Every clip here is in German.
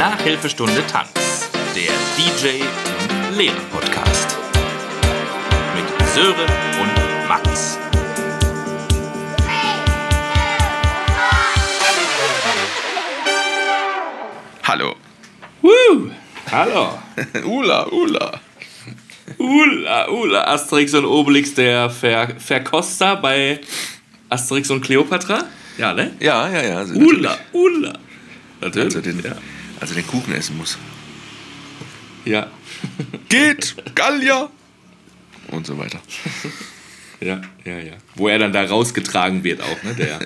Nachhilfestunde Tanz, der DJ und Lehrer Podcast. Mit Sören und Max. Hallo. Woo! Hallo. Ula, Ula. Ula, Ula. Asterix und Obelix, der Ver Verkoster bei Asterix und Cleopatra. Ja, ne? Ja, ja, ja. Also Ula, Ula. Natürlich. Also den, ja. Also den Kuchen essen muss. ja. Geht, Gallier! Und so weiter. Ja, ja, ja. Wo er dann da rausgetragen wird auch, ne? Der,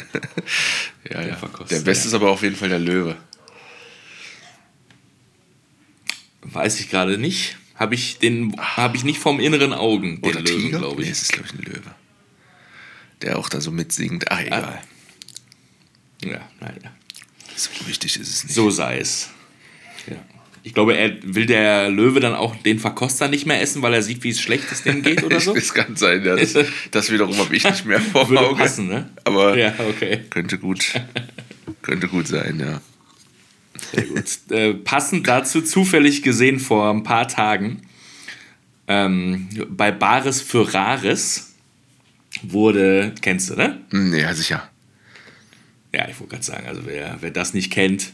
Ja, ja. Verkoster, Der Beste ist aber auf jeden Fall der Löwe. weiß ich gerade nicht. Habe ich den, habe ich nicht vom inneren Augen, den Oder Löwen, glaube Nee, ich. es ist, glaube ich, ein Löwe. Der auch da so mitsingt. Ach, egal. Ja, naja. So wichtig ist es nicht. So sei es. Ja. Ich glaube, er will der Löwe dann auch den Verkoster nicht mehr essen, weil er sieht, wie es schlecht es dem geht oder so. Es kann sein, ja. Das, das wiederum habe ich nicht mehr vor Würde Auge. passen, ne? Aber Ja, okay. könnte gut, könnte gut sein, ja. Sehr gut. äh, passend dazu, zufällig gesehen vor ein paar Tagen, ähm, bei Bares für Rares wurde, kennst du, ne? Hm, Ja, sicher. Ja, ich wollte gerade sagen, also wer, wer das nicht kennt,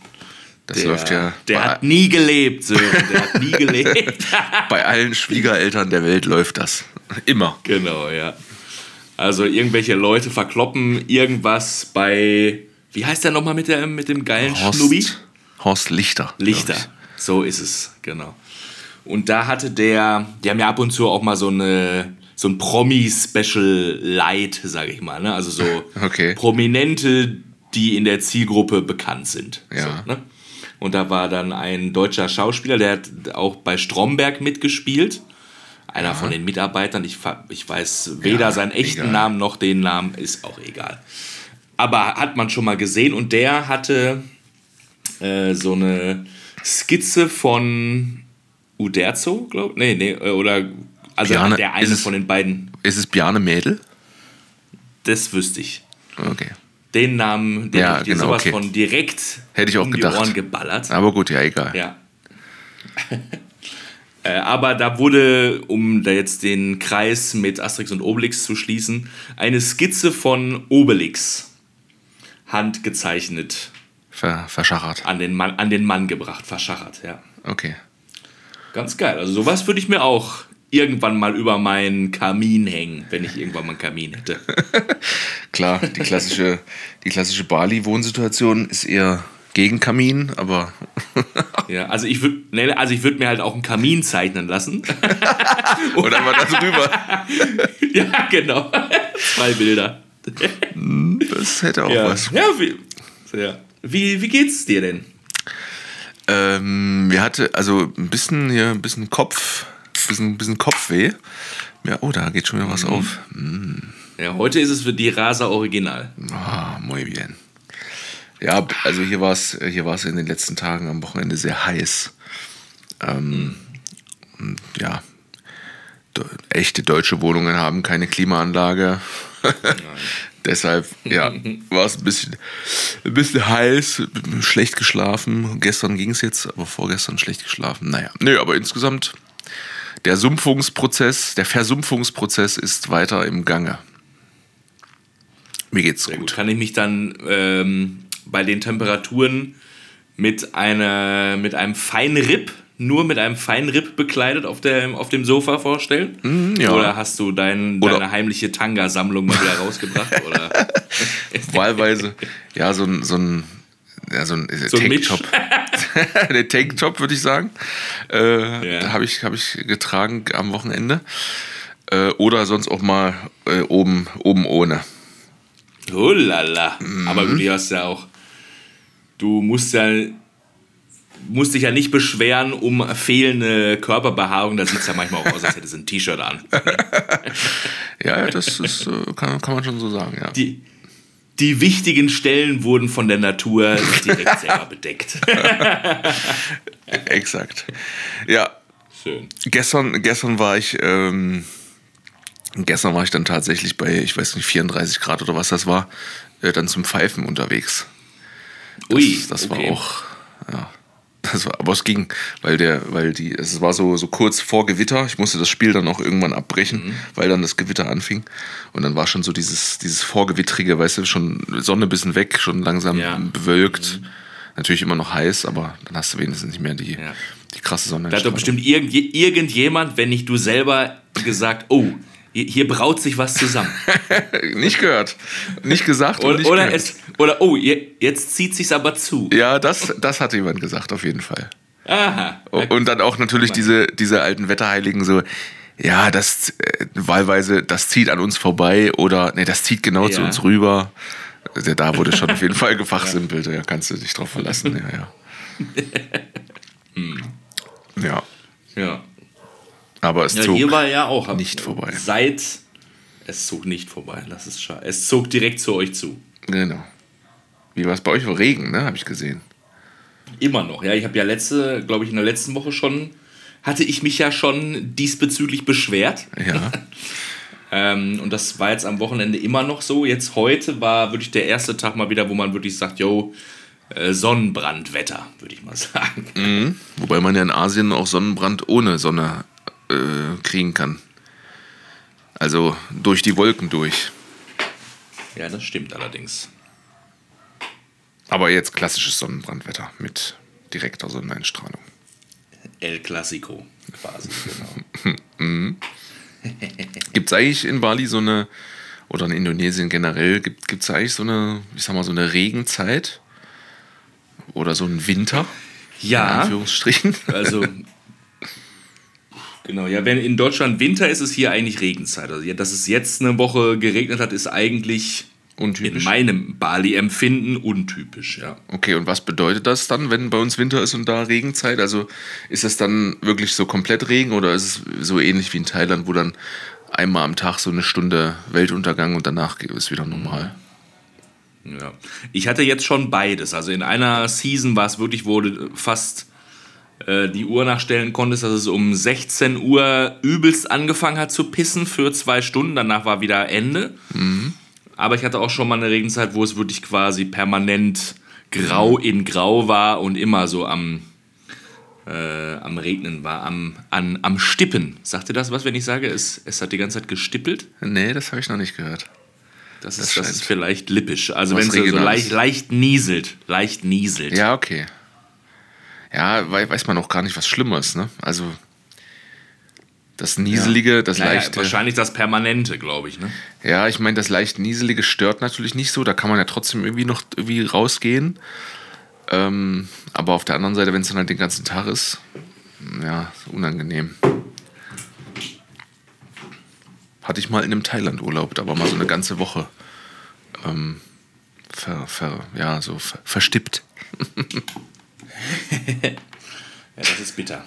Das der, läuft ja der hat nie gelebt, Sören, der hat nie gelebt. bei allen Schwiegereltern der Welt läuft das. Immer. genau, ja. Also irgendwelche Leute verkloppen irgendwas bei, wie heißt der nochmal mit, der, mit dem geilen? Horst, Horst Lichter. Lichter. ich. So ist es, genau. Und da hatte der, die haben ja ab und zu auch mal so eine so ein Promi-Special Light, sage ich mal. Ne? Also so Okay. Prominente, die in der Zielgruppe bekannt sind. Ja. So, ne? Und da war dann ein deutscher Schauspieler, der hat auch bei Stromberg mitgespielt. Einer von den Mitarbeitern. Ich, ich weiß weder Ja, seinen echten egal. Namen noch den Namen, ist auch egal. Aber hat man schon mal gesehen und der hatte äh, so eine Skizze von Uderzo, glaube ich. Nee, nee, äh, oder also Bjarne, der eine es- von den beiden, Ist es Bjarne Mädel? das wüsste ich. Okay. Den Namen, den Ja, ich dir genau, sowas okay. von direkt Hätte ich auch um gedacht. die Ohren geballert. Aber gut, ja, egal. Ja. äh, aber da wurde, um da jetzt den Kreis mit Asterix und Obelix zu schließen, eine Skizze von Obelix handgezeichnet Ver, verschachert. an den, Mann, an den Mann gebracht, verschachert, ja. Okay. Ganz geil. Also sowas würde ich mir auch irgendwann mal über meinen Kamin hängen, wenn ich irgendwann mal einen Kamin hätte. Klar, die klassische, die klassische Bali-Wohnsituation ist eher gegen Kamin, aber Ja, also ich würde nee, also ich würde mir halt auch einen Kamin zeichnen lassen. oder mal da drüber. ja, genau. Zwei Bilder. Das hätte auch Ja, was. ja, wie, ja. Wie, wie geht's dir denn? Ähm, mir hatte also ein bisschen hier, ein bisschen Kopf, bisschen, bisschen Kopfweh. Ja, oh, da geht schon wieder was auf. Ja, heute ist es für die Rasa Original. Ah, muy bien. Ja, also hier war es hier war's in den letzten Tagen am Wochenende sehr heiß. Ähm, und ja, de echte deutsche Wohnungen haben keine Klimaanlage. Deshalb, ja, war es ein bisschen, ein bisschen heiß, schlecht geschlafen. Gestern ging es jetzt, aber vorgestern schlecht geschlafen. Naja, nö, aber insgesamt, der Sumpfungsprozess, der Versumpfungsprozess ist weiter im Gange. Mir geht's gut. gut. Kann ich mich dann ähm, bei den Temperaturen mit, einer, mit einem Feinripp, nur mit einem Feinripp bekleidet auf, der, auf dem Sofa vorstellen? ja. Oder hast du dein, Oder- deine heimliche Tanga-Sammlung mal wieder rausgebracht? Oder? wahlweise, ja, so ein, so ein, ja, so ein, So ein. Tanktop. Der Tanktop, würde ich sagen. Äh, Ja. Habe ich, hab ich getragen am Wochenende. Äh, oder sonst auch mal äh, oben, oben ohne. Oh lala. Mhm. Aber du hast ja auch. Du musst ja. Musst dich ja nicht beschweren um fehlende Körperbehaarung. Da sieht es ja manchmal auch aus, als hätte sie ein T-Shirt an. Ja, ja, das ist, äh, kann, kann man schon so sagen, ja. Die, die wichtigen Stellen wurden von der Natur direkt selber bedeckt. Exakt. Ja, Schön. gestern, gestern war ich, ähm, gestern war ich dann tatsächlich bei, ich weiß nicht, 34 Grad oder was das war, äh, dann zum Pfeifen unterwegs. Das, Ui, das okay. war auch, ja. Also, aber es ging, weil der, weil die, es war so, so kurz vor Gewitter. Ich musste das Spiel dann auch irgendwann abbrechen, mhm. weil dann das Gewitter anfing. Und dann war schon so dieses, dieses Vorgewittrige, weißt du, schon Sonne ein bisschen weg, schon langsam ja. bewölkt. Mhm. Natürlich immer noch heiß, aber dann hast du wenigstens nicht mehr die, ja. die krasse Sonne. Da hat doch bestimmt irgend, irgendjemand, wenn nicht du selber, gesagt, oh, hier braut sich was zusammen. nicht gehört. Nicht gesagt oder, nicht oder, gehört. Es, oder, oh, jetzt zieht sich's aber zu. Ja, das, das hat jemand gesagt, auf jeden Fall. Aha. Und dann auch natürlich diese, diese alten Wetterheiligen so, ja, das äh, wahlweise, das zieht an uns vorbei oder nee, das zieht genau ja. zu uns rüber. Also, da wurde schon auf jeden Fall gefachsimpelt, ja. ja, kannst du dich drauf verlassen, ja, ja. hm. Ja. Ja. Aber es ja, zog hier war ja auch nicht vorbei. Seit es zog nicht vorbei, das ist schade. Es zog direkt zu euch zu. Genau. Wie war es bei euch? Regen, ne? Habe ich gesehen. Immer noch, ja. Ich habe ja letzte, glaube ich, in der letzten Woche schon, hatte ich mich ja schon diesbezüglich beschwert. Ja. ähm, und das war jetzt am Wochenende immer noch so. Jetzt heute war wirklich der erste Tag mal wieder, wo man wirklich sagt, yo, äh, Sonnenbrandwetter, würde ich mal sagen. Mhm. Wobei man ja in Asien auch Sonnenbrand ohne Sonne äh, kriegen kann. Also durch die Wolken durch. Ja, das stimmt allerdings. Aber jetzt klassisches Sonnenbrandwetter mit direkter Sonneneinstrahlung. El Clasico quasi, genau. mhm. gibt es eigentlich in Bali so eine, oder in Indonesien generell, gibt es eigentlich so eine, ich sag mal, so eine Regenzeit? Oder so einen Winter? Ja. In Anführungsstrichen. Also Genau, ja, wenn in Deutschland Winter ist, ist hier eigentlich Regenzeit. Also, dass es jetzt eine Woche geregnet hat, ist eigentlich untypisch. in meinem Bali-Empfinden untypisch, ja. Okay, und was bedeutet das dann, wenn bei uns Winter ist und da Regenzeit? Also ist es dann wirklich so komplett Regen oder ist es so ähnlich wie in Thailand, wo dann einmal am Tag so eine Stunde Weltuntergang und danach ist es wieder normal? Ja, ich hatte jetzt schon beides. Also in einer Season war es wirklich, wurde fast die Uhr nachstellen konntest, dass es um 16 Uhr übelst angefangen hat zu pissen für zwei Stunden. Danach war wieder Ende. Mhm. Aber ich hatte auch schon mal eine Regenzeit, wo es wirklich quasi permanent grau in grau war und immer so am, äh, am Regnen war, am, an, am Stippen. Sagt ihr das was, wenn ich sage, es, es hat die ganze Zeit gestippelt? Nee, das habe ich noch nicht gehört. Das, das ist, das ist vielleicht lippisch. Also wenn es so leicht, leicht nieselt. Leicht nieselt. Ja, okay ja, weiß man auch gar nicht, was schlimmer ist. Ne? Also das Nieselige, ja. das naja, leichte. Wahrscheinlich das Permanente, glaube ich. Ne? Ja, ich meine, das leicht Nieselige stört natürlich nicht so. Da kann man ja trotzdem irgendwie noch irgendwie rausgehen. Ähm, aber auf der anderen Seite, wenn es dann halt den ganzen Tag ist, ja, unangenehm. Hatte ich mal in einem Thailand-Urlaub, war mal so eine ganze Woche ähm, ver, ver, ja, so ver, verstippt. ja, das ist bitter.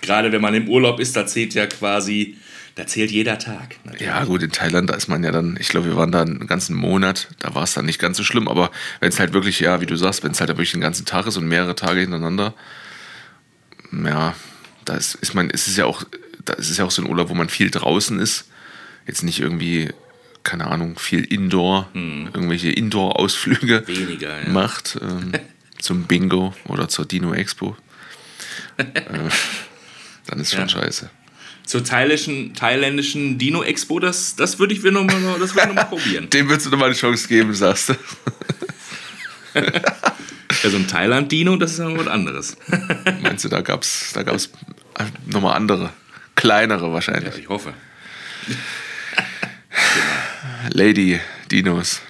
Gerade wenn man im Urlaub ist, da zählt ja quasi, da zählt jeder Tag. Natürlich. Ja, gut, in Thailand, da ist man ja dann, ich glaube, wir waren da einen ganzen Monat, da war es dann nicht ganz so schlimm, aber wenn es halt wirklich, ja, wie du sagst, wenn es halt wirklich den ganzen Tag ist und mehrere Tage hintereinander, ja, da ist, ist man, ist es ja auch, da ist es ja auch so ein Urlaub, wo man viel draußen ist. Jetzt nicht irgendwie, keine Ahnung, viel Indoor, hm. irgendwelche Indoor-Ausflüge macht. Ähm, zum Bingo oder zur Dino Expo, äh, dann ist schon ja. scheiße. Zur thailändischen, thailändischen Dino Expo, das, das würde ich mir nochmal noch, noch mal probieren. Dem würdest du nochmal eine Chance geben, sagst du. ja, so ein Thailand-Dino, das ist ja was anderes. Meinst du, da gab es da gab's nochmal andere, kleinere wahrscheinlich? Ja, ich hoffe. Lady Dinos.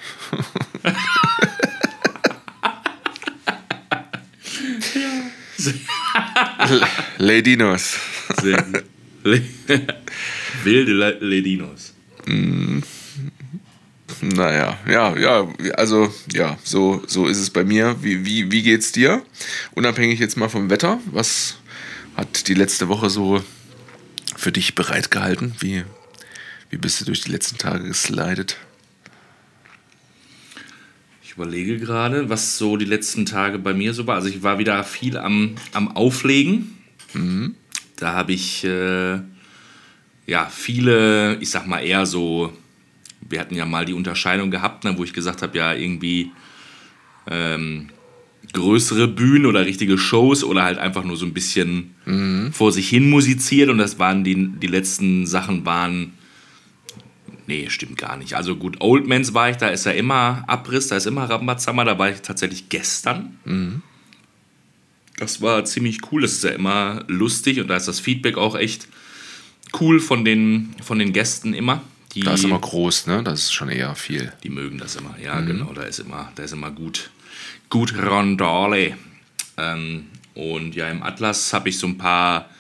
Ladinos. Wilde Ladinos. Mm. Naja, ja, ja, also ja, so, so ist es bei mir. Wie, wie, wie geht's dir? Unabhängig jetzt mal vom Wetter, was hat die letzte Woche so für dich bereitgehalten? Wie, wie bist du durch die letzten Tage geslidet? Überlege gerade, was so die letzten Tage bei mir so war. Also ich war wieder viel am, am Auflegen. Mhm. Da habe ich äh, ja viele, ich sag mal eher so, wir hatten ja mal die Unterscheidung gehabt, ne, wo ich gesagt habe, ja irgendwie ähm, größere Bühnen oder richtige Shows oder halt einfach nur so ein bisschen vor sich hin musiziert und das waren die, die letzten Sachen waren. Nee, stimmt gar nicht. Also gut, Oldmans war ich, da ist ja immer Abriss, da ist immer Rambazammer, da war ich tatsächlich gestern. Das war ziemlich cool, das ist ja immer lustig und da ist das Feedback auch echt cool von den, von den Gästen immer. Die, Da ist immer groß, ne? Das ist schon eher viel. die mögen das immer, ja, genau, da ist immer, da ist immer gut, gut Rondale. Ähm, und ja, im Atlas habe ich so ein paar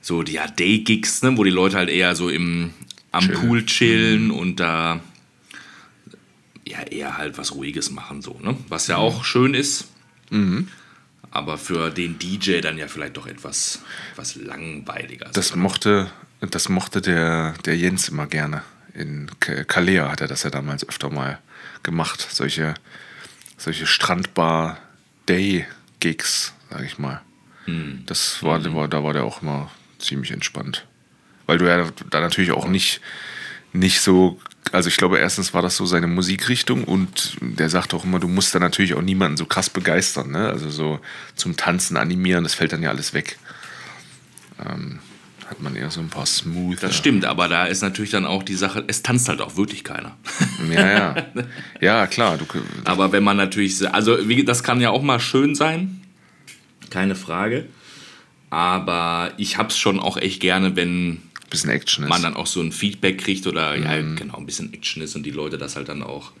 so die ja, Day-Gigs, ne, wo die Leute halt eher so im, am Chillen. Pool chillen und da ja eher halt was Ruhiges machen, so, ne? Was ja auch schön ist. Aber für den DJ dann ja vielleicht doch etwas, etwas langweiliger. Das mochte, das mochte der, der Jens immer gerne. In Kalea hat er das ja damals öfter mal gemacht. Solche, solche Strandbar-Day-Gigs, sag ich mal. Das war, war, da war der auch immer ziemlich entspannt. Weil du ja da natürlich auch nicht, nicht so, also ich glaube, erstens war das so seine Musikrichtung und der sagt auch immer, du musst da natürlich auch niemanden so krass begeistern, ne? Also so zum Tanzen, animieren, das fällt dann ja alles weg. Ähm, hat man eher so ein paar smooth. das stimmt, aber da ist natürlich dann auch die Sache, es tanzt halt auch wirklich keiner. Ja, ja. Ja, klar. Du, Aber wenn man natürlich, also das kann ja auch mal schön sein, keine Frage. Aber ich hab's schon auch echt gerne, wenn bisschen Action ist. man dann auch so ein Feedback kriegt oder ja, Mhm. genau, ein bisschen Action ist und die Leute das halt dann auch.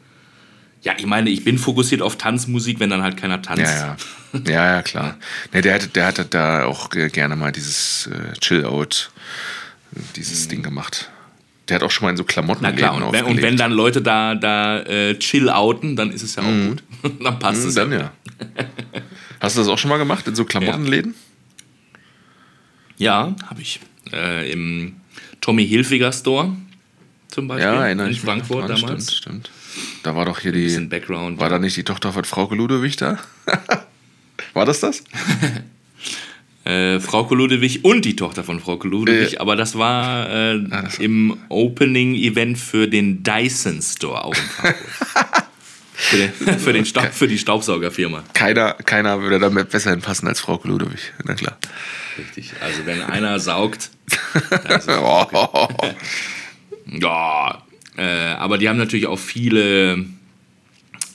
Ja, ich meine, ich bin fokussiert auf Tanzmusik, wenn dann halt keiner tanzt. ja, ja. Ja, ja, klar. Ne, der, hatte, der hatte da auch ge- gerne mal dieses äh, Chill-Out, dieses Ding gemacht. Der hat auch schon mal in so Klamotten Mhm. Na klar, und wenn, und wenn dann Leute da, da äh, chill outen, dann ist es ja auch gut. dann passt es Mhm. Dann ja. ja. Hast du das auch schon mal gemacht in so Klamottenläden? Ja, habe ich. Äh, Im Tommy Hilfiger Store zum Beispiel. Ja, in Frankfurt dran, damals. Stimmt, stimmt. Da war doch hier die. Background. War da nicht die Tochter von Frau Ludewig da? war das das? Äh, Frau Ludewig und die Tochter von Frau Ludewig, Äh. aber das war äh, das- im Opening-Event für den Dyson Store auch in Frankfurt. für, den, für, den Staub, für die Staubsaugerfirma. Keiner, keiner würde damit besser hinpassen als Frau Ludewig. Na klar. Richtig. Also wenn einer saugt, Oh, Ja, äh, aber die haben natürlich auch viele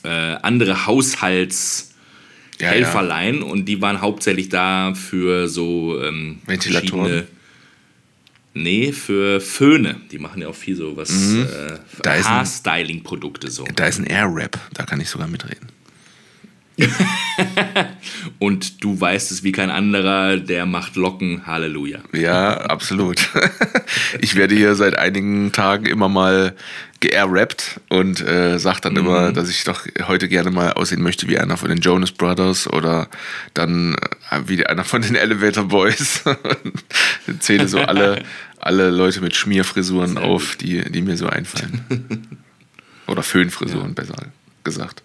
äh, andere Haushaltshelferlein ja, ja. und die waren hauptsächlich da für so ähm, Ventilatoren? Nee, für Föhne. Die machen ja auch viel so was Mhm. äh. Haarstyling-Produkte so. Da ist ein Air-Rap, da kann ich sogar mitreden. Und du weißt es wie kein anderer, der macht Locken, Halleluja. Ja, absolut. Ich werde hier seit einigen Tagen immer mal geairrappt und äh, sage dann immer, dass ich doch heute gerne mal aussehen möchte wie einer von den Jonas Brothers oder dann äh, wie einer von den Elevator Boys. Zähle so alle, alle Leute mit Schmierfrisuren auf, die, die mir so einfallen. Oder Föhnfrisuren, besser gesagt.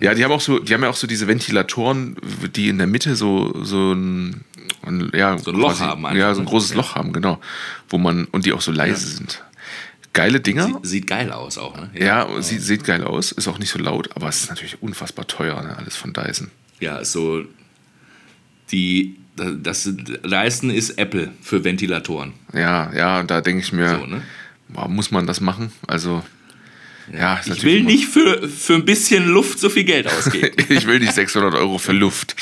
Ja. die haben auch so, die haben ja auch so diese Ventilatoren, die in der Mitte so, so ein, ja, So ein Loch haben einfach, Ja, so ein ne? großes Loch haben, genau. Wo man, und die auch so leise sind. Geile Dinger. Sieht, sieht geil aus auch, ne? ja, Sieht, sieht geil aus, ist auch nicht so laut, aber es ist natürlich unfassbar teuer, ne? alles von Dyson. Ja, so die das Dyson ist Apple für Ventilatoren. Ja, ja, und da denke ich mir, So, ne? muss man das machen? Also, ja, Ich will immer- nicht für, für ein bisschen Luft so viel Geld ausgeben. ich will nicht 600 Euro für Luft,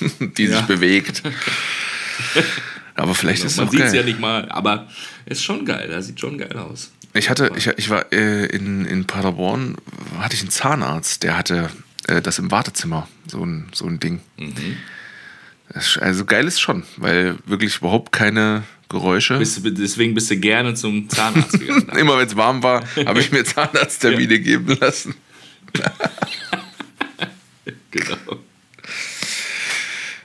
die sich Ja. bewegt. Aber vielleicht ist es Man auch sieht geil. es ja nicht mal, aber ist schon geil. Das sieht schon geil aus. Ich hatte, ich, ich war äh, in, in Paderborn, hatte ich einen Zahnarzt, der hatte äh, das im Wartezimmer, so ein, so ein Ding. Ist- Also geil ist schon, weil wirklich überhaupt keine Geräusche. Bist, deswegen bist du gerne zum Zahnarzt gegangen. Immer wenn es warm war, habe ich mir Zahnarzttermine geben lassen. genau.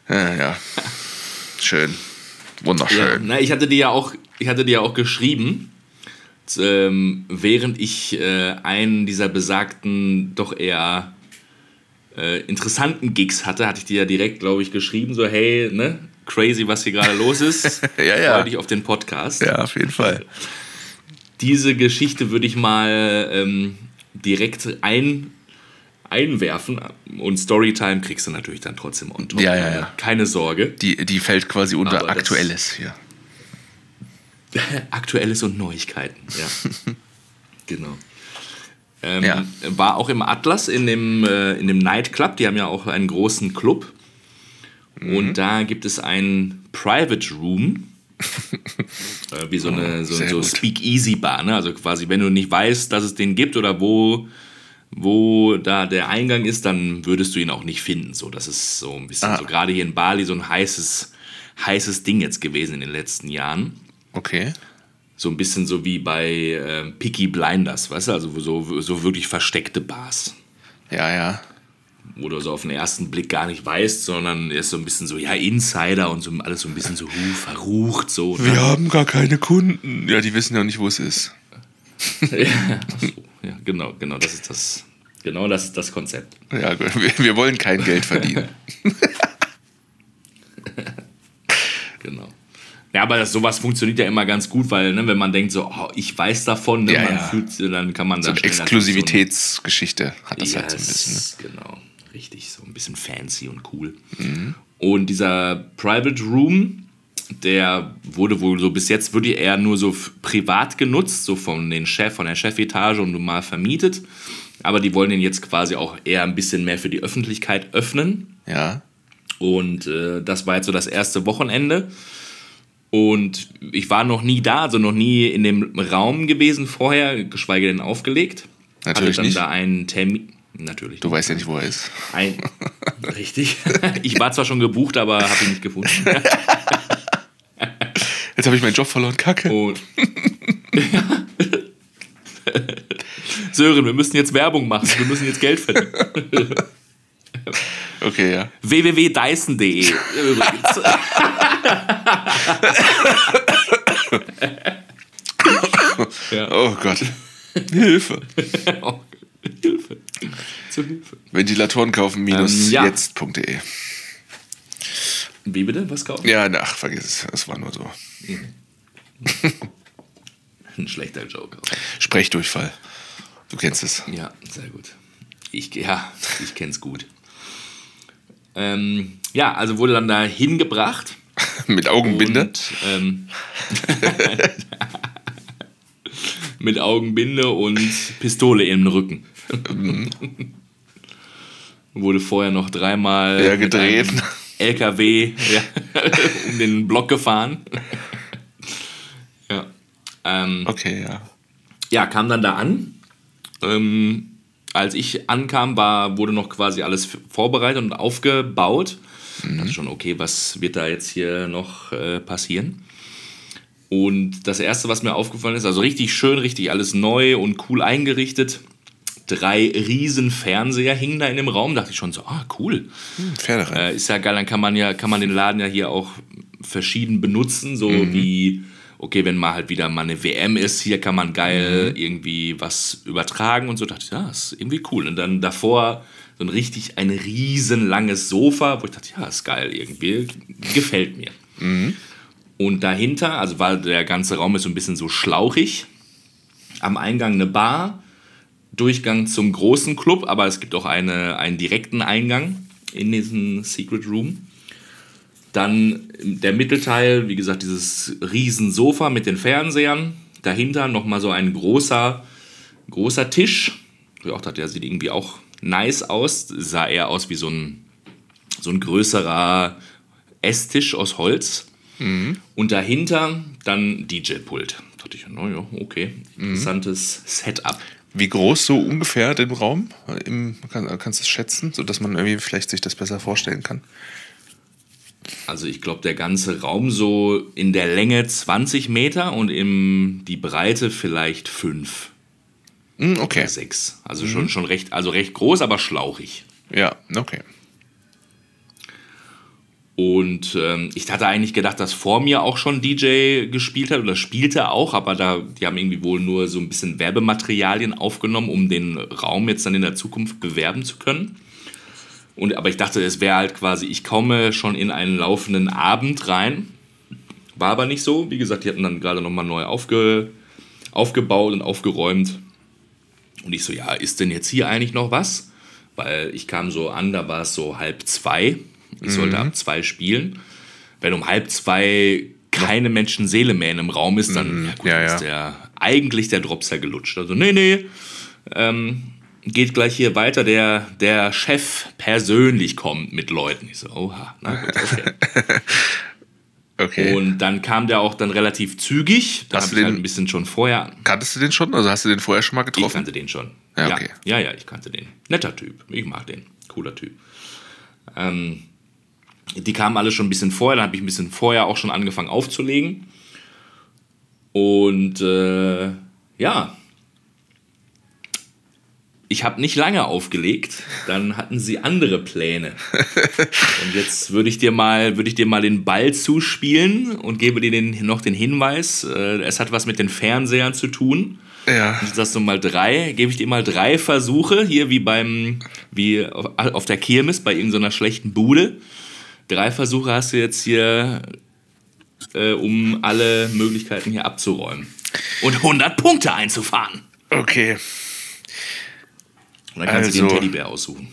Ja, ja. Schön. Ja, Wunderschön. na, ich hatte dir ja auch, ich hatte dir ja auch geschrieben, ähm, während ich äh, einen dieser besagten, doch eher äh, interessanten Gigs hatte, hatte ich dir ja direkt, glaube ich, geschrieben, so hey, ne, crazy, was hier gerade los ist. Ja, ja. Freu dich auf den Podcast. Ja, auf jeden Fall. Diese Geschichte würde ich mal ähm, direkt ein, einwerfen. Und Storytime kriegst du natürlich dann trotzdem on top. Ja, ja, ja. Keine Sorge. Die, die fällt quasi unter Aber Aktuelles hier. Aktuelles und Neuigkeiten, ja. genau. Ähm, Ja. War auch im Atlas in dem, äh, in dem Nightclub. Die haben ja auch einen großen Club. Mhm. Und da gibt es einen Private Room. äh, wie so eine so, Oh, so gut. Speakeasy-Bar. Ne? Also quasi, wenn du nicht weißt, dass es den gibt oder wo, wo da der Eingang ist, dann würdest du ihn auch nicht finden. So, das ist so ein bisschen Ah. so, gerade hier in Bali, so ein heißes, heißes Ding jetzt gewesen in den letzten Jahren Okay. so ein bisschen so wie bei äh, Picky Blinders, weißt du, also so, so wirklich versteckte Bars, Ja, ja. Wo du so auf den ersten Blick gar nicht weißt, sondern ist so ein bisschen so, ja, Insider und so alles so ein bisschen so huh, verrucht, so. Wir haben gar keine Kunden. Ja, die wissen ja nicht, wo es ist. ja, so, ja, genau, genau, das ist das, genau das ist das Konzept. Ja, wir, wir wollen kein Geld verdienen. Genau. Ja, aber das, sowas funktioniert ja immer ganz gut, weil, ne, wenn man denkt so, oh, ich weiß davon, ne, Ja, ja. fühlt, dann kann man So da eine Exklusivitätsgeschichte hat das Ja, halt so ein bisschen. Ne? Genau, richtig, so ein bisschen fancy und cool. Und dieser Private Room, der wurde wohl so bis jetzt wirklich eher nur so privat genutzt, so von den Chef, von der Chefetage und mal vermietet. Aber die wollen den jetzt quasi auch eher ein bisschen mehr für die Öffentlichkeit öffnen. Ja. Und äh, das war jetzt so das erste Wochenende. Und ich war noch nie da, also noch nie in dem Raum gewesen vorher, geschweige denn aufgelegt. Natürlich Hatte dann nicht. da einen Termin. Natürlich. Du weißt ja nicht, wo er ist. Ein, richtig. Ich war zwar schon gebucht, aber habe ihn nicht gefunden. Jetzt habe ich meinen Job verloren. Kacke. Und Sören, wir müssen jetzt Werbung machen. Wir müssen jetzt Geld verdienen. Okay, ja. www.dyson.de übrigens. ja. Oh Gott. Hilfe. Oh, Hilfe. Zur Hilfe. Ventilatoren kaufen minus Ähm, ja. jetzt.de. Wie bitte? Was kaufen? Ja, ach, vergiss es. Es war nur so. Ein schlechter Joke. Sprechdurchfall. Du kennst es. Ja, sehr gut. Ich, ja, ich kenn's gut. Ähm, ja, also wurde dann da hingebracht. Mit Augenbinde. Und, ähm, mit Augenbinde und Pistole im Rücken. Wurde vorher noch dreimal Ja, gedreht. LKW ja, um den Block gefahren. ja. Ähm, Okay, ja. ja, kam dann da an. Ähm, als ich ankam, war, wurde noch quasi alles vorbereitet und aufgebaut. Mhm. Dachte schon, okay, was wird da jetzt hier noch äh, passieren? Und das erste, was mir aufgefallen ist, also richtig schön, richtig alles neu und cool eingerichtet. Drei riesen Fernseher hingen da in dem Raum. Dachte ich schon so, ah, cool. Pferderennen. Äh, ist ja geil, dann kann man ja, kann man den Laden ja hier auch verschieden benutzen, so Mhm. wie, okay, wenn mal halt wieder mal eine WM ist, hier kann man geil Mhm. irgendwie was übertragen und so. Dachte ich, ja, ist irgendwie cool. Und dann davor so ein richtig, ein riesen langes Sofa, wo ich dachte, ja, ist geil irgendwie, gefällt mir. Mhm. Und dahinter, also war der ganze Raum ist so ein bisschen so schlauchig. Am Eingang eine Bar, Durchgang zum großen Club, aber es gibt auch eine, einen direkten Eingang in diesen Secret Room. Dann der Mittelteil, wie gesagt, dieses riesen Sofa mit den Fernsehern. Dahinter nochmal so ein großer, großer Tisch. Ich auch dachte, der sieht irgendwie auch nice aus. Sah eher aus wie so ein, so ein größerer Esstisch aus Holz. Und dahinter dann DJ-Pult. Dachte ich, naja, okay. Interessantes Setup. Wie groß so ungefähr den Raum? Im, kann, kannst du es schätzen, sodass man irgendwie vielleicht sich das besser vorstellen kann? Also ich glaube, der ganze Raum so in der Länge 20 Meter und in die Breite vielleicht 5 Hm, okay. oder 6. Also schon, schon recht, also recht groß, aber schlauchig. Ja, okay. Und ähm, ich hatte eigentlich gedacht, dass vor mir auch schon DJ gespielt hat oder spielte auch, aber da, die haben irgendwie wohl nur so ein bisschen Werbematerialien aufgenommen, um den Raum jetzt dann in der Zukunft bewerben zu können. Und, aber ich dachte, es wäre halt quasi, ich komme schon in einen laufenden Abend rein. War aber nicht so. Wie gesagt, die hatten dann gerade nochmal neu aufge, aufgebaut und aufgeräumt. Und ich so, ja, ist denn jetzt hier eigentlich noch was? weil ich kam so an, da war es so halb zwei. Ich sollte ab zwei spielen. Wenn um halb zwei keine Menschenseele mehr in einem Raum ist, dann, ja gut, Ja, ja. ist der, eigentlich der Drops ja gelutscht. Also, nee, nee, ähm, geht gleich hier weiter. Der, der Chef persönlich kommt mit Leuten. Ich so, oha, na gut, okay. Okay. Und dann kam der auch dann relativ zügig. Da Hast du ich halt den- ein bisschen schon vorher. Kanntest du den schon? Also hast du den vorher schon mal Ich getroffen? kannte den schon. Ja, Ja, okay. ja, ja, ich kannte den. Netter Typ. Ich mag den. Cooler Typ. Ähm, die kamen alle schon ein bisschen vorher. Dann habe ich ein bisschen vorher auch schon angefangen aufzulegen. Und äh, ja, ich habe nicht lange aufgelegt. Dann hatten sie andere Pläne. Und jetzt würde ich dir mal, würde ich dir mal den Ball zuspielen und gebe dir den, noch den Hinweis. Äh, es hat was mit den Fernsehern zu tun. Ja. Jetzt sagst du mal drei, gebe ich dir mal drei Versuche, hier wie beim, wie auf, auf der Kirmes bei irgendeiner schlechten Bude. Drei Versuche hast du jetzt hier, äh, um alle Möglichkeiten hier abzuräumen. Und 100 Punkte einzufahren. Okay. Und dann kannst du dir Also- einen Teddybär aussuchen.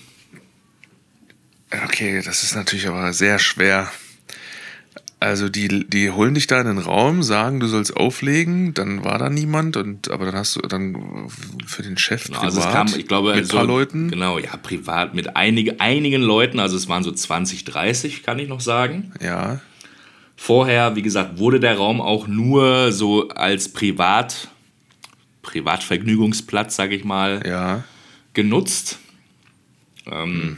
Okay, das ist natürlich aber sehr schwer. Also die, die holen dich da in den Raum, sagen, du sollst auflegen, dann war da niemand und aber dann hast du dann für den Chef privat Also es kam, ich glaube, mit so, paar Leuten. Genau, ja, privat mit einige, einigen Leuten, also es waren so 20, 30, kann ich noch sagen. Ja. Vorher, wie gesagt, wurde der Raum auch nur so als Privat, Privatvergnügungsplatz, sag ich mal, Ja. genutzt. Ähm,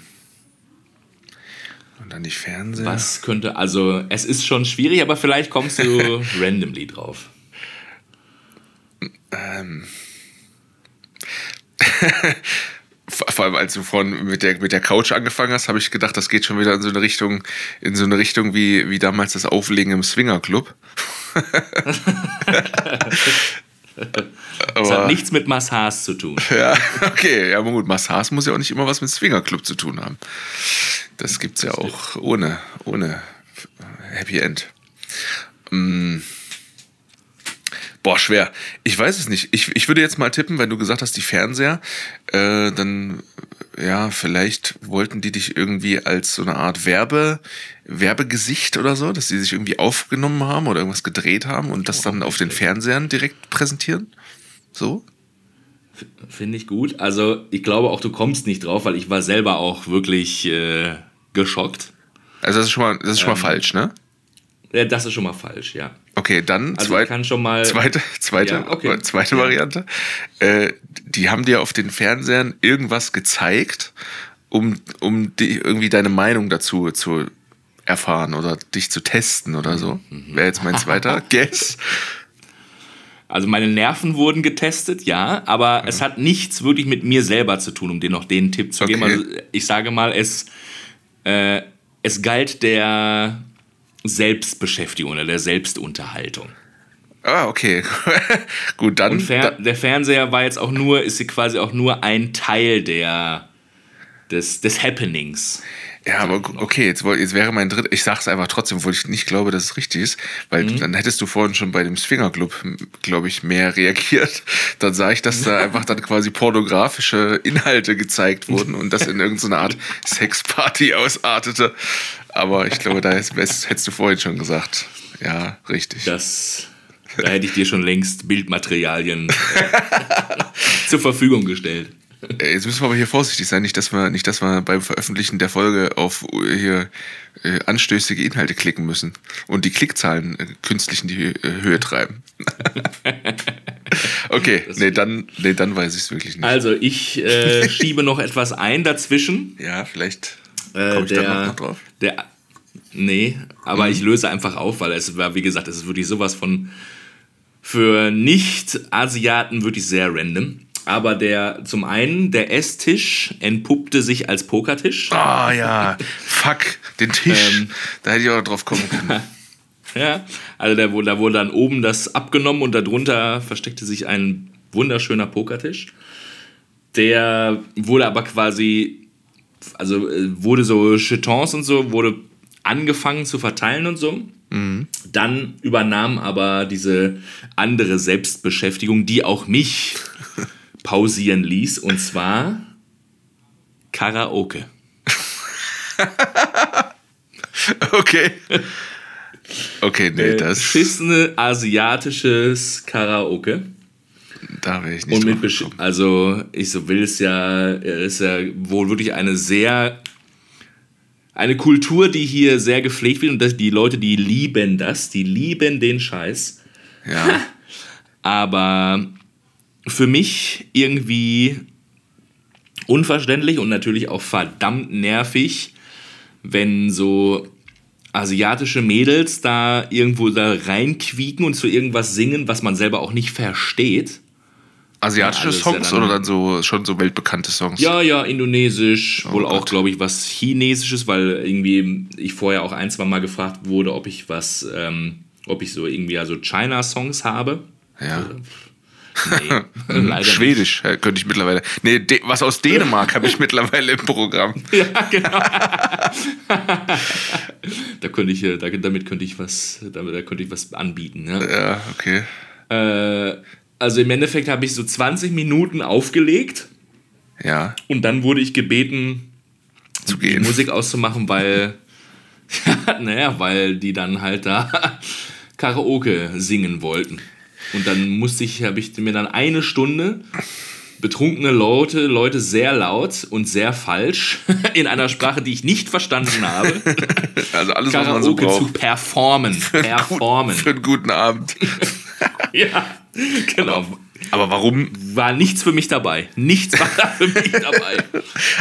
Und dann die Fernseher. Was könnte, also es ist schon schwierig, aber vielleicht kommst du randomly drauf. Vor vor allem, als du vorhin mit der, mit der Couch angefangen hast, habe ich gedacht, das geht schon wieder in so eine Richtung, in so eine Richtung wie, wie damals das Auflegen im Swingerclub. Das hat nichts mit Massage zu tun. Ja, okay, ja, aber gut, Massage muss ja auch nicht immer was mit Swingerclub zu tun haben. Das gibt's ja auch ohne, ohne Happy End. Mm. Boah, schwer. Ich weiß es nicht. Ich, ich würde jetzt mal tippen, wenn du gesagt hast, die Fernseher, äh, dann, ja, vielleicht wollten die dich irgendwie als so eine Art Werbe, Werbegesicht oder so, dass die sich irgendwie aufgenommen haben oder irgendwas gedreht haben und das dann auf den Fernsehern direkt präsentieren. So? Finde ich gut. Also ich glaube auch, du kommst nicht drauf, weil ich war selber auch wirklich äh, geschockt. Also das ist schon mal, das ist schon mal Ähm, falsch, ne? Ja, das ist schon mal falsch, ja. Okay, dann Also zweit, kann schon mal. zweite, zweite, Ja, okay. zweite Ja. Variante. Äh, die haben dir auf den Fernsehern irgendwas gezeigt, um, um die, irgendwie deine Meinung dazu zu erfahren oder dich zu testen oder so. Mhm. Wäre jetzt mein zweiter Guess. Also meine Nerven wurden getestet, ja, aber es hat nichts wirklich mit mir selber zu tun, um dir noch den Tipp zu geben. Okay. Also ich sage mal, es, äh, es galt der Selbstbeschäftigung oder der Selbstunterhaltung. Ah, okay. Gut, dann. Und Fer da, der Fernseher war jetzt auch nur, ist sie quasi auch nur ein Teil der, des, des Happenings. ja, aber okay, jetzt, jetzt wäre mein dritter. Ich sag's einfach trotzdem, obwohl ich nicht glaube, dass es richtig ist, weil Mhm. dann hättest du vorhin schon bei dem Swingerclub, glaube ich, mehr reagiert. Dann sah ich, dass da einfach dann quasi pornografische Inhalte gezeigt wurden und das in irgendeiner Art Sexparty ausartete. Aber ich glaube, da hättest du vorhin schon gesagt. Ja, richtig. Das, da hätte ich dir schon längst Bildmaterialien zur Verfügung gestellt. Äh, Jetzt müssen wir aber hier vorsichtig sein, nicht, dass wir, nicht, dass wir beim Veröffentlichen der Folge auf äh, hier äh, anstößige Inhalte klicken müssen und die Klickzahlen äh, künstlich in die äh, Höhe treiben. okay, nee dann, nee, dann weiß ich es wirklich nicht. Also ich äh, schiebe noch etwas ein dazwischen. ja, vielleicht komme ich da der, noch drauf. Der, nee, aber ich löse einfach auf, weil es war, wie gesagt, es ist wirklich sowas von für Nicht-Asiaten wirklich sehr random. Aber der, zum einen, der Esstisch entpuppte sich als Pokertisch. Ah ja, fuck, den Tisch. Ähm. da hätte ich auch drauf kommen können. Ja, also da wurde, da wurde dann oben das abgenommen und darunter versteckte sich ein wunderschöner Pokertisch. Der wurde aber quasi, also äh, wurde so Chetons und so, wurde angefangen zu verteilen und so. Dann übernahm aber diese andere Selbstbeschäftigung, die auch mich pausieren ließ. Und zwar Karaoke. Okay. Okay, nee, Äh, das. Beschissene asiatisches Karaoke. Da wäre ich nicht Und mit Besch also ich so will es ja, ist ja wohl wirklich eine sehr eine Kultur, die hier sehr gepflegt wird und das, die Leute, die lieben das, die lieben den Scheiß. Ja. Aber für mich irgendwie unverständlich und natürlich auch verdammt nervig, wenn so asiatische Mädels da irgendwo da reinquieken und zu irgendwas singen, was man selber auch nicht versteht. Asiatische Ja, ja Songs dann- oder dann so schon so weltbekannte Songs? Ja, ja, indonesisch, wohl auch, Gott. glaube ich, was chinesisches, weil irgendwie ich vorher auch ein, zwei Mal gefragt wurde, ob ich was, ähm, ob ich so irgendwie also China-Songs habe. Ja. Nee, leider nicht. Schwedisch äh, könnte ich mittlerweile. Nee, de, was aus Dänemark habe ich mittlerweile im Programm. Ja, genau. da könnte ich, äh, da, damit könnte ich was, damit, da könnte ich was anbieten. Ne? Ja, okay. Äh, also im Endeffekt habe ich so 20 Minuten aufgelegt Ja, und dann wurde ich gebeten, zu gehen. Musik auszumachen, weil, naja, weil die dann halt da Karaoke singen wollten. Und dann musste ich, habe ich mir dann eine Stunde betrunkene Leute, Leute sehr laut und sehr falsch in einer Sprache, die ich nicht verstanden habe, Also alles, was man so Karaoke zu braucht. performen. Performen. Für einen guten Abend. Ja, genau. Aber warum? War nichts für mich dabei. Nichts war da für mich dabei.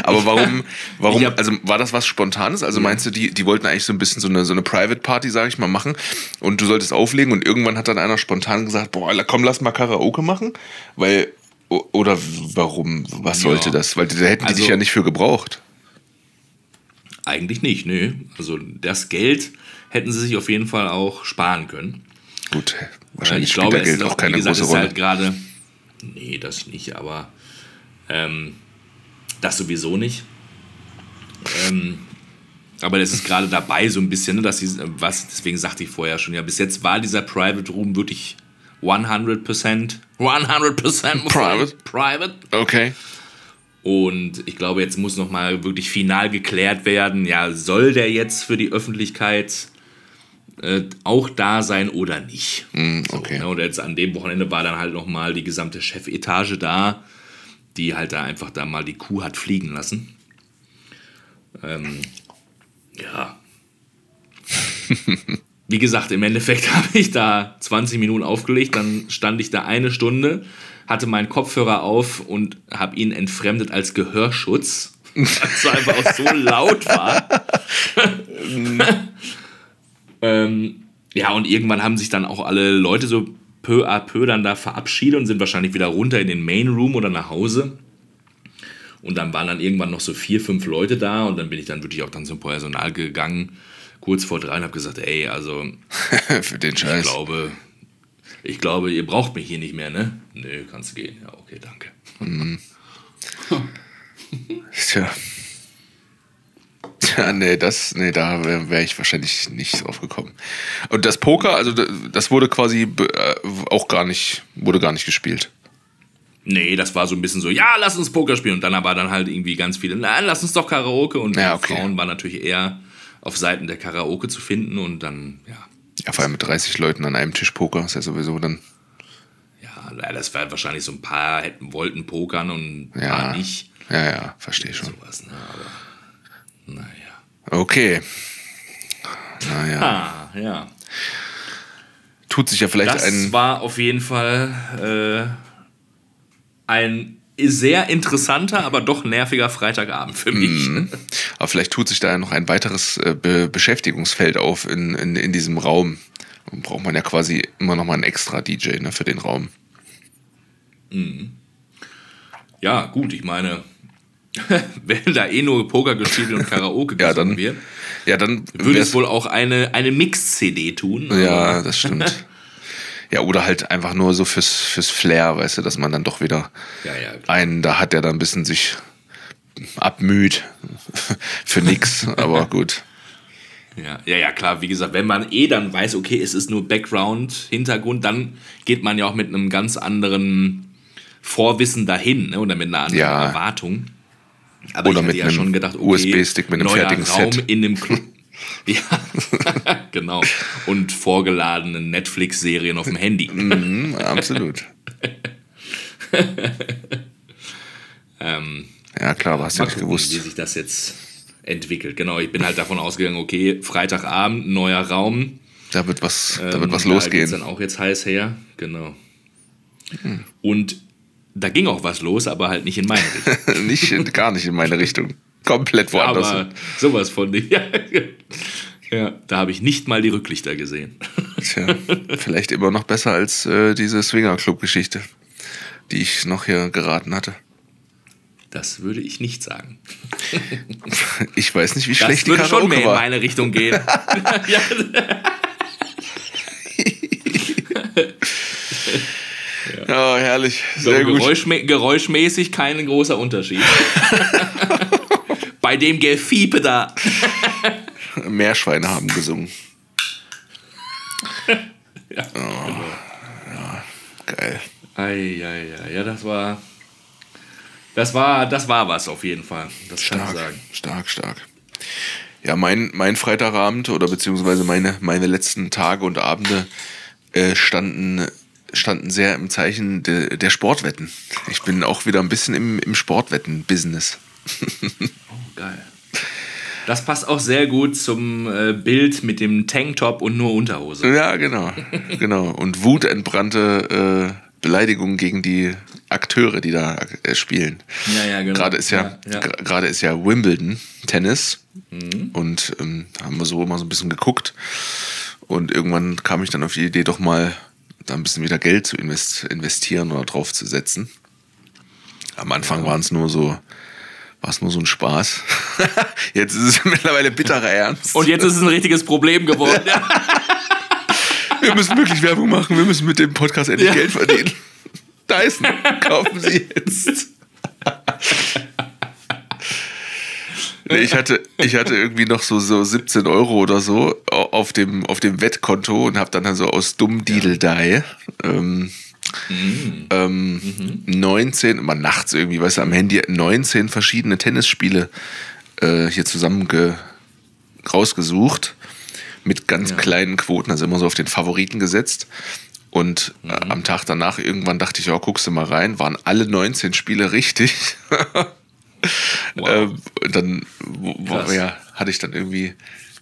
Aber warum? Warum? Also war das was Spontanes? Also meinst du, die, die wollten eigentlich so ein bisschen so eine, so eine Private Party, sag ich mal, machen und du solltest auflegen und irgendwann hat dann einer spontan gesagt, boah, komm, lass mal Karaoke machen, weil oder warum? Was Ja. sollte das? Weil da hätten die Also- dich ja nicht für gebraucht. Eigentlich nicht, nö. Also das Geld hätten sie sich auf jeden Fall auch sparen können. Gut, wahrscheinlich ich spielt glaube, Geld ist auch keine gesagt, große es ist Rolle. halt gerade. Nee, das nicht, aber ähm, das sowieso nicht. Ähm, aber es ist gerade dabei so ein bisschen, ne, dass sie, was, deswegen sagte ich vorher schon, ja, bis jetzt war dieser Private Room wirklich 100%, 100% Private. private. okay. Und ich glaube, jetzt muss nochmal wirklich final geklärt werden, ja, soll der jetzt für die Öffentlichkeit äh, auch da sein oder nicht? Mm, okay. Ne, und jetzt an dem Wochenende war dann halt nochmal die gesamte Chefetage da, die halt da einfach da mal die Kuh hat fliegen lassen. Ähm, ja. Wie gesagt, im Endeffekt habe ich da 20 Minuten aufgelegt, dann stand ich da eine Stunde, hatte meinen Kopfhörer auf und habe ihn entfremdet als Gehörschutz, weil es einfach auch so laut war. ähm, ja, und irgendwann haben sich dann auch alle Leute so peu à peu dann da verabschiedet und sind wahrscheinlich wieder runter in den Main Room oder nach Hause. Und dann waren dann irgendwann noch so vier, fünf Leute da und dann bin ich dann wirklich auch dann zum Personal gegangen, kurz vor drei und habe gesagt, ey, also für den ich Scheiß. glaube, ich glaube, ihr braucht mich hier nicht mehr, ne? Nö, kannst gehen. Ja, okay, danke. Tja. Tja, nee, das, nee, da wäre wär ich wahrscheinlich nicht drauf gekommen. Und das Poker, also da- das wurde quasi äh, auch gar nicht, wurde gar nicht gespielt. Nee, das war so ein bisschen so, ja, lass uns Poker spielen. Und dann war dann halt irgendwie ganz viele, nein, lass uns doch Karaoke. Und Ja, die okay. Frauen waren natürlich eher auf Seiten der Karaoke zu finden. Und dann, ja, Ja, vor allem mit 30 Leuten an einem Tisch Poker ist ja sowieso dann. ja, das war wahrscheinlich so ein paar hätten, wollten pokern und ein Ja. paar nicht. Ja, ja, verstehe schon. Sowas, ne? Aber, naja. Okay. Naja. Ah, ja. Tut sich ja vielleicht Das ein. war auf jeden Fall äh, ein sehr interessanter, aber doch nerviger Freitagabend für mich. Mhm. Aber vielleicht tut sich da ja noch ein weiteres äh, Be Beschäftigungsfeld auf in, in, in diesem Raum. Dann braucht man ja quasi immer noch mal einen extra DJ ne, für den Raum. Ja, gut, ich meine, wenn da eh nur Poker gespielt und Karaoke Ja, dann wird, Ja, dann würde es wohl auch eine, eine Mix-CD tun. Ja, das stimmt. ja, oder halt einfach nur so fürs, fürs Flair, weißt du, dass man dann doch wieder Ja, ja, einen da hat, der dann ein bisschen sich abmüht für nix, aber gut. Ja, ja, ja, klar, wie gesagt, wenn man eh dann weiß, okay, es ist nur Background, Hintergrund, dann geht man ja auch mit einem ganz anderen Vorwissen dahin ne, oder mit einer anderen Ja. Erwartung. Aber Oder ich mit hatte ja einem schon gedacht, okay, USB-Stick mit einem fertigen Raum Set. in einem Club. ja, genau. Und vorgeladenen Netflix-Serien auf dem Handy. Mhm, absolut. ähm, Ja, klar, du hast ja nicht gewusst. wie sich das jetzt entwickelt. Genau, ich bin halt davon ausgegangen, okay, Freitagabend, neuer Raum. Da wird was, da Ähm, wird was Da losgehen. dann auch jetzt heiß her, genau. Und da ging auch was los, aber halt nicht in meine Richtung. nicht, gar nicht in meine Richtung. Komplett woanders. aber sowas von nicht. Ja, ja da habe ich nicht mal die Rücklichter gesehen. Tja, vielleicht immer noch besser als äh, diese Swinger-Club-Geschichte, die ich noch hier geraten hatte. Das würde ich nicht sagen. Ich weiß nicht, wie Das schlecht die würde schon mehr Karaoke in war. meine Richtung gehen. ja, Ja, herrlich. so Sehr gut. geräuschmä geräuschmäßig kein großer Unterschied. Bei dem Gefiepe da. Meerschweine haben gesungen. Ja, genau. Geil. Ei, ei, ei. Ja, das war. Das war, das war was auf jeden Fall. Das kann ich Stark, sagen. stark, stark. Ja, mein, mein Freitagabend oder beziehungsweise meine, meine letzten Tage und Abende äh, standen, standen sehr im Zeichen de, der Sportwetten. Ich bin auch wieder ein bisschen im, im Sportwetten-Business. Geil. Das passt auch sehr gut zum äh, Bild mit dem Tanktop und nur Unterhose. Ja, genau. genau. Und wutentbrannte äh, Beleidigungen gegen die Akteure, die da äh, spielen. Ja, ja, genau. Gerade ist ja, Ja, ja. gerade ist ja Wimbledon Tennis und ähm, haben wir so immer so ein bisschen geguckt und irgendwann kam ich dann auf die Idee, doch mal da ein bisschen wieder Geld zu invest investieren oder drauf zu setzen. Am Anfang waren es nur so, war es nur so ein Spaß. Jetzt ist es mittlerweile bitterer Ernst. Und jetzt ist es ein richtiges Problem geworden. Ja. wir müssen wirklich Werbung machen. Wir müssen mit dem Podcast endlich Ja. Geld verdienen. Dyson, kaufen Sie jetzt. Nee, ich, hatte, ich hatte irgendwie noch so, so 17 Euro oder so auf dem, auf dem Wettkonto und habe dann, dann so aus dumm Dideldei ähm, ähm, 19, immer nachts irgendwie, weißt du, am Handy 19 verschiedene Tennisspiele äh, hier zusammen ge, rausgesucht mit ganz Ja. kleinen Quoten, also immer so auf den Favoriten gesetzt. Und äh, am Tag danach irgendwann dachte ich, ja, guckst du mal rein, waren alle 19 Spiele richtig. Wow. ähm, dann wo, wo, ja, hatte ich dann irgendwie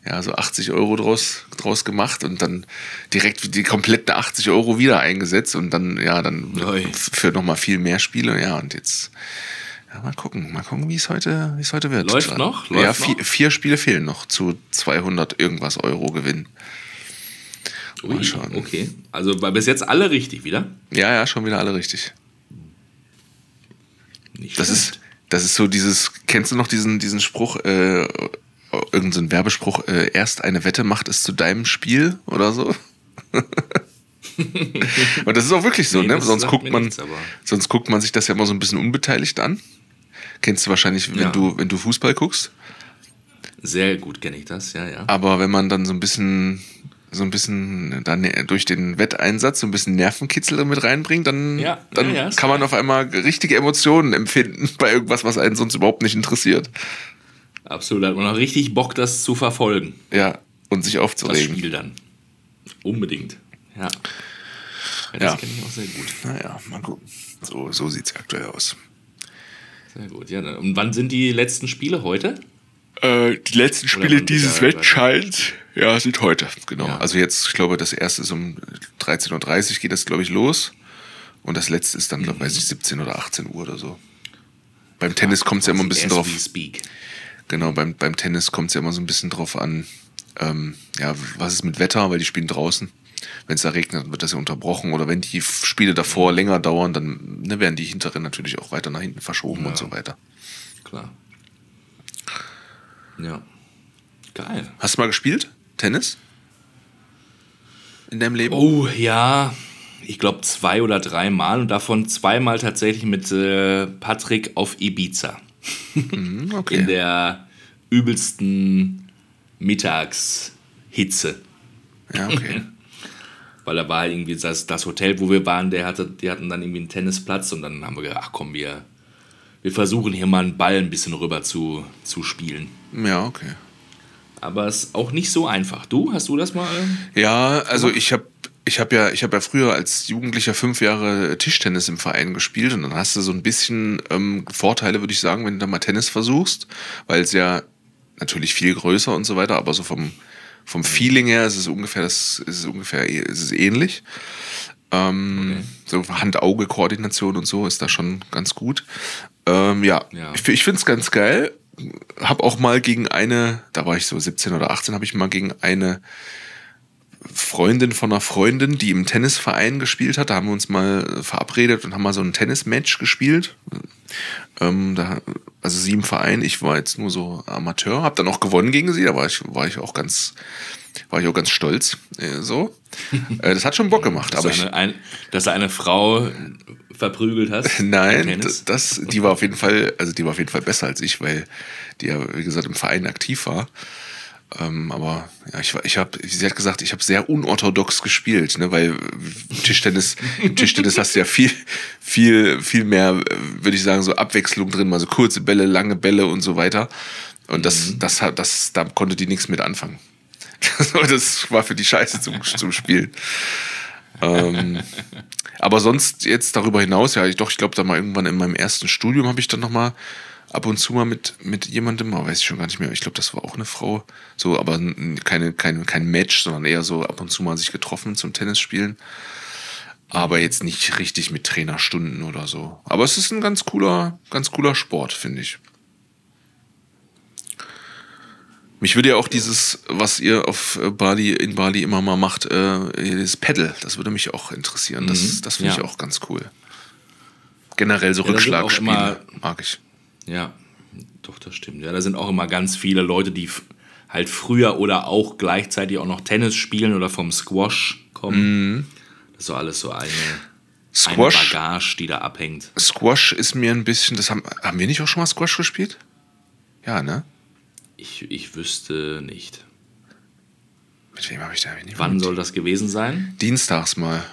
ja, so 80 Euro draus, draus gemacht und dann direkt die kompletten 80 Euro wieder eingesetzt und dann, ja, dann Ui. für nochmal viel mehr Spiele. Ja, und jetzt, ja, mal gucken, mal gucken, wie es heute, wie es heute wird. Läuft noch? ja, Läuft vier, noch? vier Spiele fehlen noch zu 200 irgendwas Euro Gewinn. Ui, Mal schauen. okay. Also war bis jetzt alle richtig wieder. Ja, ja, schon wieder alle richtig. Nicht Das schlecht. ist, das ist so dieses, kennst du noch diesen, diesen Spruch, äh, irgendein so ein Werbespruch, äh, erst eine Wette macht es zu deinem Spiel oder so? Und das ist auch wirklich so, Nee, ne? Sonst guckt man, nichts, sonst guckt man sich das ja immer so ein bisschen unbeteiligt an. Kennst du wahrscheinlich, wenn Ja. du, wenn du Fußball guckst. Sehr gut kenne ich das, ja, ja. Aber wenn man dann so ein bisschen, so ein bisschen dann durch den Wetteinsatz so ein bisschen Nervenkitzel mit reinbringt, dann, Ja, dann ja, kann man auf einmal richtige Emotionen empfinden bei irgendwas, was einen sonst überhaupt nicht interessiert. Absolut. Hat man auch richtig Bock, das zu verfolgen. Ja, und sich Das aufzuregen. Spiel dann. Unbedingt. Ja. ja das Ja. kenne ich auch sehr gut. Naja, mal gucken. So, so sieht es aktuell aus. Sehr gut. Ja, dann- und wann sind die letzten Spiele heute? Äh, die letzten Spiele dieses Wettscheins, ja, sind heute, genau. Ja. Also jetzt, ich glaube, das erste ist um 13.30 Uhr geht das, glaube ich, los. Und das letzte ist dann, glaube Mhm. weiß ich, 17 oder 18 Uhr oder so. Beim Tennis kommt es ja immer ein bisschen drauf. speak. Genau, beim, beim Tennis kommt es ja immer so ein bisschen drauf an, ähm, ja, was ist mit Wetter, weil die spielen draußen. Wenn es da regnet, wird das ja unterbrochen. Oder wenn die Spiele davor länger dauern, dann ne, werden die hinteren natürlich auch weiter nach hinten verschoben und so weiter. Klar. Ja. Geil. Hast du mal gespielt? Tennis? In deinem Leben? Oh ja, ich glaube zwei oder dreimal und davon zweimal tatsächlich mit äh, Patrick auf Ibiza. Hm, okay. In der übelsten Mittagshitze. ja, okay. Weil da war irgendwie das, das Hotel, wo wir waren, der hatte, die hatten dann irgendwie einen Tennisplatz und dann haben wir gedacht, ach komm, wir wir versuchen hier mal einen Ball ein bisschen rüber zu, zu spielen. Ja, okay. Aber es ist auch nicht so einfach. Du, hast du das mal? Ja, also ich habe ich habe ja, ich habe ja früher als Jugendlicher fünf Jahre Tischtennis im Verein gespielt und dann hast du so ein bisschen ähm, Vorteile, würde ich sagen, wenn du da mal Tennis versuchst, weil es ja natürlich viel größer und so weiter, aber so vom, vom Feeling her ist es ungefähr, das ist es ungefähr, ist es ähnlich. Ähm, okay. So Hand-Auge-Koordination und so ist da schon ganz gut. Ähm, ja. ja, ich, ich finde es ganz geil. Hab auch mal gegen eine, da war ich so 17 oder 18, habe ich mal gegen eine Freundin von einer Freundin, die im Tennisverein gespielt hat. Da haben wir uns mal verabredet und haben mal so ein Tennismatch gespielt. Ähm, da, also sie im Verein, ich war jetzt nur so Amateur, habe dann auch gewonnen gegen sie. Da war ich, war ich auch ganz, war ich auch ganz stolz. Äh, so, äh, das hat schon Bock gemacht. dass, aber eine, ein, dass du eine Frau verprügelt hast. Nein, das, das, die war auf jeden Fall, also die war auf jeden Fall besser als ich, weil die ja wie gesagt im Verein aktiv war. Ähm, aber ja, ich, ich habe, sie hat gesagt, ich habe sehr unorthodox gespielt, ne, weil Tischtennis, im Tischtennis hast du ja viel, viel, viel mehr, würde ich sagen, so Abwechslung drin, mal so kurze Bälle, lange Bälle und so weiter. Und das, mhm. das, das, das, da konnte die nichts mit anfangen. das war für die Scheiße zum, zum Spielen. ähm, aber sonst jetzt darüber hinaus, ja, ich doch, ich glaube, da mal irgendwann in meinem ersten Studium habe ich dann nochmal ab und zu mal mit, mit jemandem, aber weiß ich schon gar nicht mehr. Ich glaube, das war auch eine Frau. So, aber keine, keine, kein Match, sondern eher so ab und zu mal sich getroffen zum Tennisspielen. Aber jetzt nicht richtig mit Trainerstunden oder so. Aber es ist ein ganz cooler, ganz cooler Sport, finde ich. Mich würde ja auch dieses, was ihr auf Bali, in Bali immer mal macht, äh, das Pedal, das würde mich auch interessieren. Das, mhm. das finde ja. ich auch ganz cool. Generell so ja, Rückschlagspiele mag ich. Ja, doch, das stimmt. Ja, da sind auch immer ganz viele Leute, die halt früher oder auch gleichzeitig auch noch Tennis spielen oder vom Squash kommen. Mhm. Das ist so alles so eine, Squash, eine Bagage, die da abhängt. Squash ist mir ein bisschen, das haben, haben wir nicht auch schon mal Squash gespielt? Ja, ne? Ich, ich wüsste nicht. Mit wem habe ich da nicht Wann soll das gewesen sein? Dienstags mal.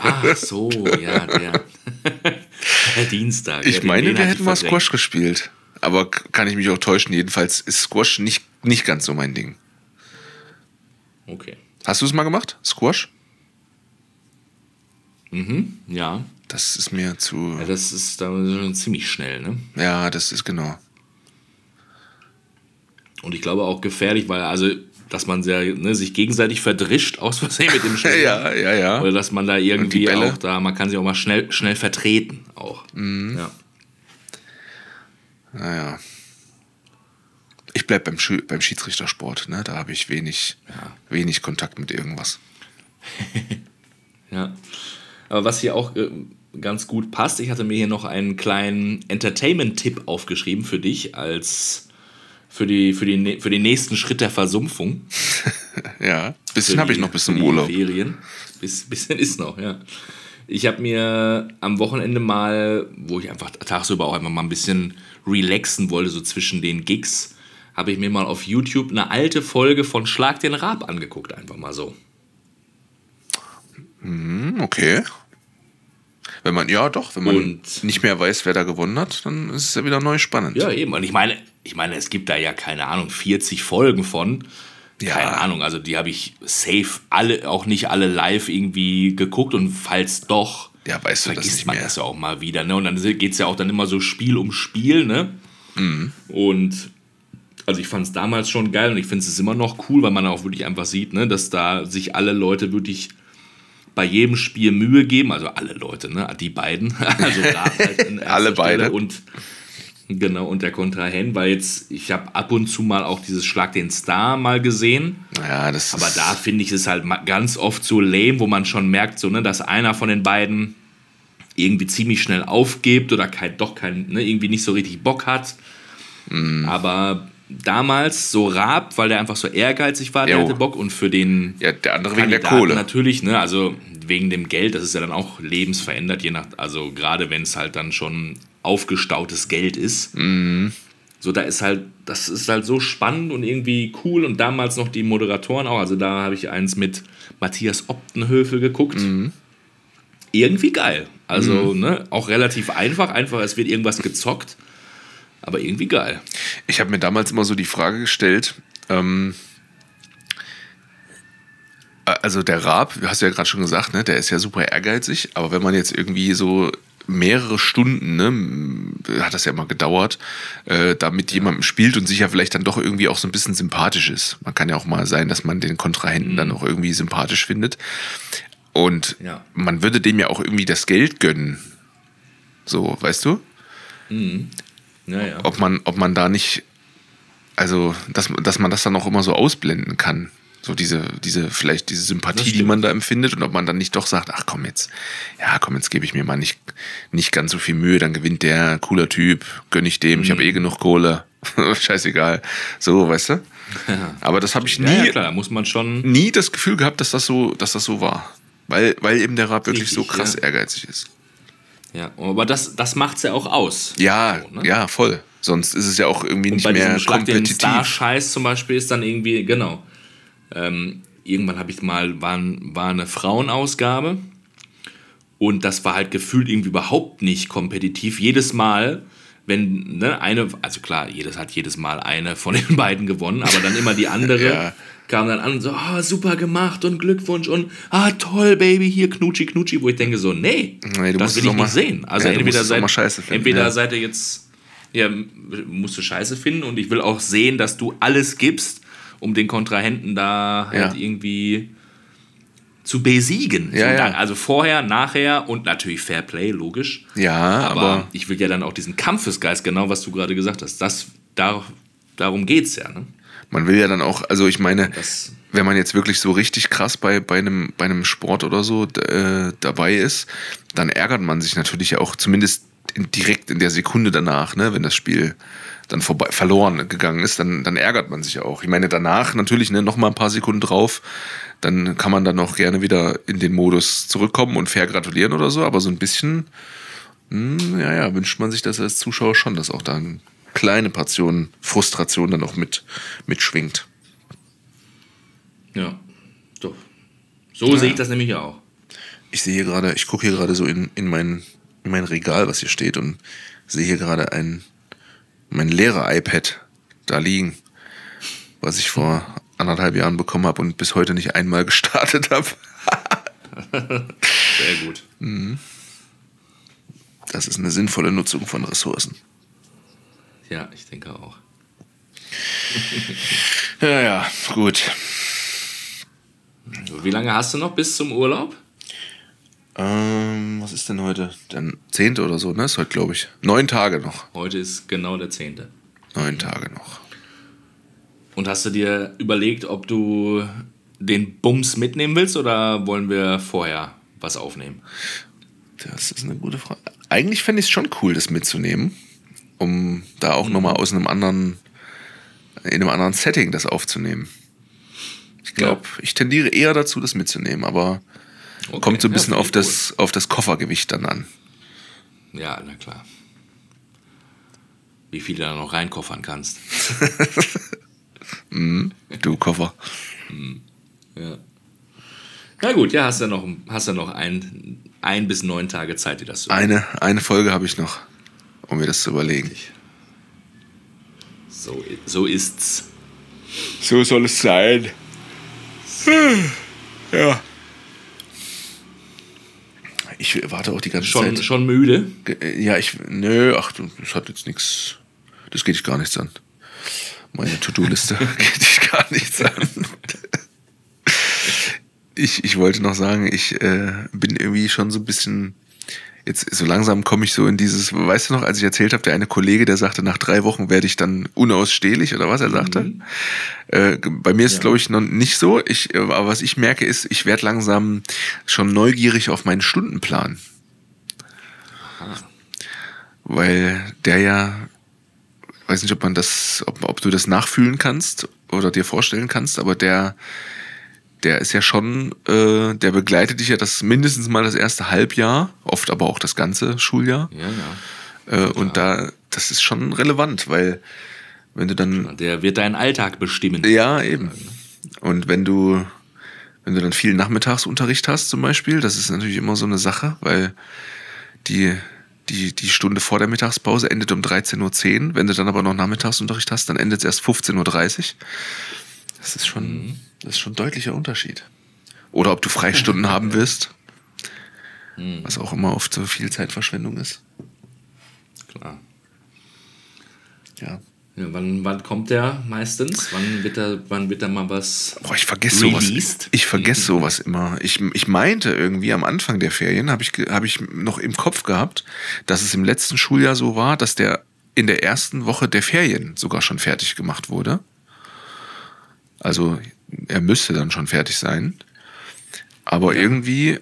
Ach so, ja, der. Dienstag. Ich ja, meine, wir hätten mal Squash gespielt. Aber kann ich mich auch täuschen. Jedenfalls ist Squash nicht, nicht ganz so mein Ding. Okay. Hast du es mal gemacht? Squash? Mhm, ja. Das ist mir zu. Ja, das ist dann ziemlich schnell, ne? Ja, das ist genau. Und ich glaube auch gefährlich, weil also dass man sehr, ne, sich gegenseitig verdrischt aus Versehen mit dem Schläger. ja, ja, ja. Oder dass man da irgendwie auch da, man kann sich auch mal schnell, schnell vertreten auch. Mhm. Ja. Naja. Ich bleib beim, beim Schiedsrichtersport, ne? Da habe ich wenig, ja. wenig Kontakt mit irgendwas. ja. Aber was hier auch äh, ganz gut passt, ich hatte mir hier noch einen kleinen Entertainment-Tipp aufgeschrieben für dich als für, die, für, die, für den nächsten Schritt der Versumpfung. ja, bisschen habe ich noch bis zum Urlaub. Ferien. Bis, bisschen ist noch, ja. Ich habe mir am Wochenende mal, wo ich einfach tagsüber auch einfach mal ein bisschen relaxen wollte, so zwischen den Gigs, habe ich mir mal auf YouTube eine alte Folge von Schlag den Rab angeguckt, einfach mal so. Mhm, okay. Wenn man, ja doch, wenn man und, nicht mehr weiß, wer da gewonnen hat, dann ist es ja wieder neu spannend. Ja, eben. Und ich meine, ich meine, es gibt da ja, keine Ahnung, 40 Folgen von. Ja. Keine Ahnung, also die habe ich safe alle, auch nicht alle live irgendwie geguckt und falls doch, ja, weißt du, vergisst das man mehr. das ja auch mal wieder. Ne? Und dann geht es ja auch dann immer so Spiel um Spiel, ne? Mhm. Und also ich fand es damals schon geil und ich finde es immer noch cool, weil man auch wirklich einfach sieht, ne, dass da sich alle Leute wirklich bei jedem Spiel Mühe geben, also alle Leute, ne, die beiden, also halt alle beide und genau und der Kontrahent, weil jetzt ich habe ab und zu mal auch dieses Schlag den Star mal gesehen, ja, das aber da finde ich es halt ganz oft so lame, wo man schon merkt, so ne, dass einer von den beiden irgendwie ziemlich schnell aufgibt oder kein, doch kein, ne, irgendwie nicht so richtig Bock hat, mm. aber damals so Raab, weil der einfach so ehrgeizig war, der hatte Bock und für den ja, der andere wegen der Kohle. natürlich, ne, also wegen dem Geld, das ist ja dann auch lebensverändert, je nach, also gerade wenn es halt dann schon aufgestautes Geld ist. Mhm. So, da ist halt, das ist halt so spannend und irgendwie cool und damals noch die Moderatoren auch, also da habe ich eins mit Matthias Optenhöfel geguckt. Mhm. Irgendwie geil. Also ne, auch relativ einfach. Einfach, es wird irgendwas gezockt. Aber irgendwie geil. Ich habe mir damals immer so die Frage gestellt, ähm, also der Raab, hast du ja gerade schon gesagt, ne, der ist ja super ehrgeizig, aber wenn man jetzt irgendwie so mehrere Stunden, ne, hat das ja immer gedauert, äh, da mit jemandem spielt und sich ja vielleicht dann doch irgendwie auch so ein bisschen sympathisch ist. Man kann ja auch mal sein, dass man den Kontrahenten mhm. dann auch irgendwie sympathisch findet. Und ja. man würde dem ja auch irgendwie das Geld gönnen. So, weißt du? Mhm. Ja, ja. Ob, man, ob man da nicht, also, dass, dass man das dann auch immer so ausblenden kann. So diese, diese, vielleicht diese Sympathie, die man da empfindet und ob man dann nicht doch sagt, ach komm jetzt, ja komm, jetzt gebe ich mir mal nicht, nicht ganz so viel Mühe, dann gewinnt der, cooler Typ, gönne ich dem, mhm. ich habe eh genug Kohle, scheißegal. So, weißt du? Ja. Aber das habe ich nie, ja, klar, muss man schon nie das Gefühl gehabt, dass das so, dass das so war. Weil, weil eben der Rap wirklich so krass ja. ehrgeizig ist. Ja, aber das, das macht es ja auch aus. Ja, so, ne? ja, voll. Sonst ist es ja auch irgendwie und nicht bei mehr Schlag kompetitiv. Star-Scheiß zum Beispiel ist dann irgendwie, genau. Ähm, irgendwann habe ich mal, war, war eine Frauenausgabe und das war halt gefühlt irgendwie überhaupt nicht kompetitiv. Jedes Mal, wenn ne, eine, also klar, jedes hat jedes Mal eine von den beiden gewonnen, aber dann immer die andere. ja kam dann an und so, oh, super gemacht und Glückwunsch und ah, toll, Baby, hier Knutschi, Knutschi, wo ich denke so, nee, nee das will ich nicht sehen. Also ja, entweder, seid, finden, entweder ja. seid ihr jetzt, ja, musst du Scheiße finden und ich will auch sehen, dass du alles gibst, um den Kontrahenten da halt ja. irgendwie zu besiegen. Ja, ja. Also vorher, nachher und natürlich Fair Play, logisch. Ja, aber, aber, ich will ja dann auch diesen Kampfesgeist, genau was du gerade gesagt hast. Das, da, darum geht es ja. Ne? Man will ja dann auch, also ich meine, das wenn man jetzt wirklich so richtig krass bei, bei, einem, bei einem Sport oder so äh, dabei ist, dann ärgert man sich natürlich auch zumindest in, direkt in der Sekunde danach, ne, wenn das Spiel dann vorbei, verloren gegangen ist, dann, dann ärgert man sich auch. Ich meine, danach natürlich ne, noch mal ein paar Sekunden drauf, dann kann man dann auch gerne wieder in den Modus zurückkommen und fair gratulieren oder so, aber so ein bisschen, mh, hm, ja, ja, wünscht man sich das als Zuschauer schon, dass auch da eine kleine Portion Frustration dann auch mit, mitschwingt. Ja, doch. So ja. sehe ich das nämlich auch. Ich sehe hier gerade, ich gucke hier gerade so in, in, mein, in mein Regal, was hier steht und sehe hier gerade ein mein Lehrer-iPad da liegen, was ich vor anderthalb Jahren bekommen habe und bis heute nicht einmal gestartet habe. Sehr gut. Mhm. Das ist eine sinnvolle Nutzung von Ressourcen. Ja, ich denke auch. ja, ja, gut. Wie lange hast du noch bis zum Urlaub? Ähm, was ist denn heute? Der zehnte oder so, ne? Ist heute, glaube ich. Neun Tage noch. Heute ist genau der zehnte. Neun Tage noch. Und hast du dir überlegt, ob du den Bums mitnehmen willst oder wollen wir vorher was aufnehmen? Das ist eine gute Frage. Eigentlich fände ich es schon cool, das mitzunehmen, um da auch mhm. nochmal aus einem anderen, in einem anderen Setting das aufzunehmen. Ich glaube, ja. ich tendiere eher dazu, das mitzunehmen, aber Okay. Kommt so ein bisschen ja, auf, das, auf das Koffergewicht dann an. Ja, na klar. Wie viel du da noch reinkoffern kannst. mm, du Koffer. Mm, ja. Na gut, ja, hast ja noch, hast ja noch ein, ein bis neun Tage Zeit, dir das zu eine, eine Folge habe ich noch, um mir das zu überlegen. So, so ist's. So soll es sein. Ja. Ich warte auch die ganze schon, Zeit. Schon müde? Äh, ja, ich. Nö, ach, das hat jetzt nichts. Das geht dich gar nichts an. Meine To-Do-Liste geht dich gar nichts an. ich, ich wollte noch sagen, ich äh, bin irgendwie schon so ein bisschen jetzt so langsam komme ich so in dieses, weißt du noch, als ich erzählt habe, der eine Kollege, der sagte, nach drei Wochen werde ich dann unausstehlich oder was er sagte. Mhm. Äh, bei mir ist es, ja. glaube ich, noch nicht so. Ich, aber was ich merke, ist, ich werde langsam schon neugierig auf meinen Stundenplan. Aha. Weil der ja, weiß nicht, ob man das, ob, ob du das nachfühlen kannst oder dir vorstellen kannst, aber der der ist ja schon, äh, der begleitet dich ja das mindestens mal das erste Halbjahr, oft aber auch das ganze Schuljahr. Ja, ja. Äh, und da, das ist schon relevant, weil wenn du dann. Der wird deinen Alltag bestimmen. Ja, eben. Und wenn du, wenn du dann viel Nachmittagsunterricht hast, zum Beispiel, das ist natürlich immer so eine Sache, weil die, die, die Stunde vor der Mittagspause endet um 13.10 Uhr. Wenn du dann aber noch Nachmittagsunterricht hast, dann endet es erst 15.30 Uhr. Das ist schon, das ist schon ein deutlicher Unterschied. Oder ob du Freistunden haben wirst. Was auch immer oft so viel Zeitverschwendung ist. Klar. Ja. Ja, wann, wann kommt der meistens? Wann wird da, wann wird da mal was Boah, ich vergesse sowas. released? Ich vergesse sowas immer. Ich, ich meinte irgendwie am Anfang der Ferien, habe ich, hab ich noch im Kopf gehabt, dass es im letzten Schuljahr so war, dass der in der ersten Woche der Ferien sogar schon fertig gemacht wurde. Also er müsste dann schon fertig sein. Aber irgendwie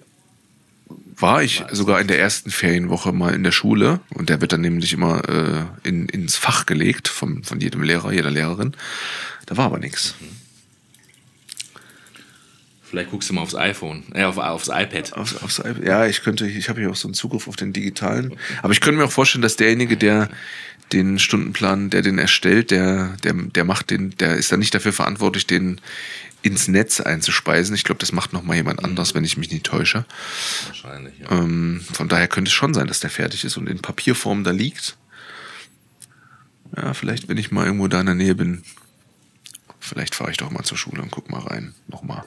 war ich sogar in der ersten Ferienwoche mal in der Schule und der wird dann nämlich immer äh, in, ins Fach gelegt vom, von jedem Lehrer, jeder Lehrerin. Da war aber nichts. Vielleicht guckst du mal aufs iPhone, äh, auf, aufs iPad. Aufs, aufs iPad. Ja, ich könnte, ich habe hier auch so einen Zugriff auf den digitalen. Aber ich könnte mir auch vorstellen, dass derjenige, der den Stundenplan, der den erstellt, der, der, der macht den, der ist dann nicht dafür verantwortlich, den ins Netz einzuspeisen. Ich glaube, das macht noch mal jemand anders, wenn ich mich nicht täusche. Wahrscheinlich, ja. Ähm, von daher könnte es schon sein, dass der fertig ist und in Papierform da liegt. Ja, vielleicht, wenn ich mal irgendwo da in der Nähe bin, vielleicht fahre ich doch mal zur Schule und guck mal rein. Nochmal.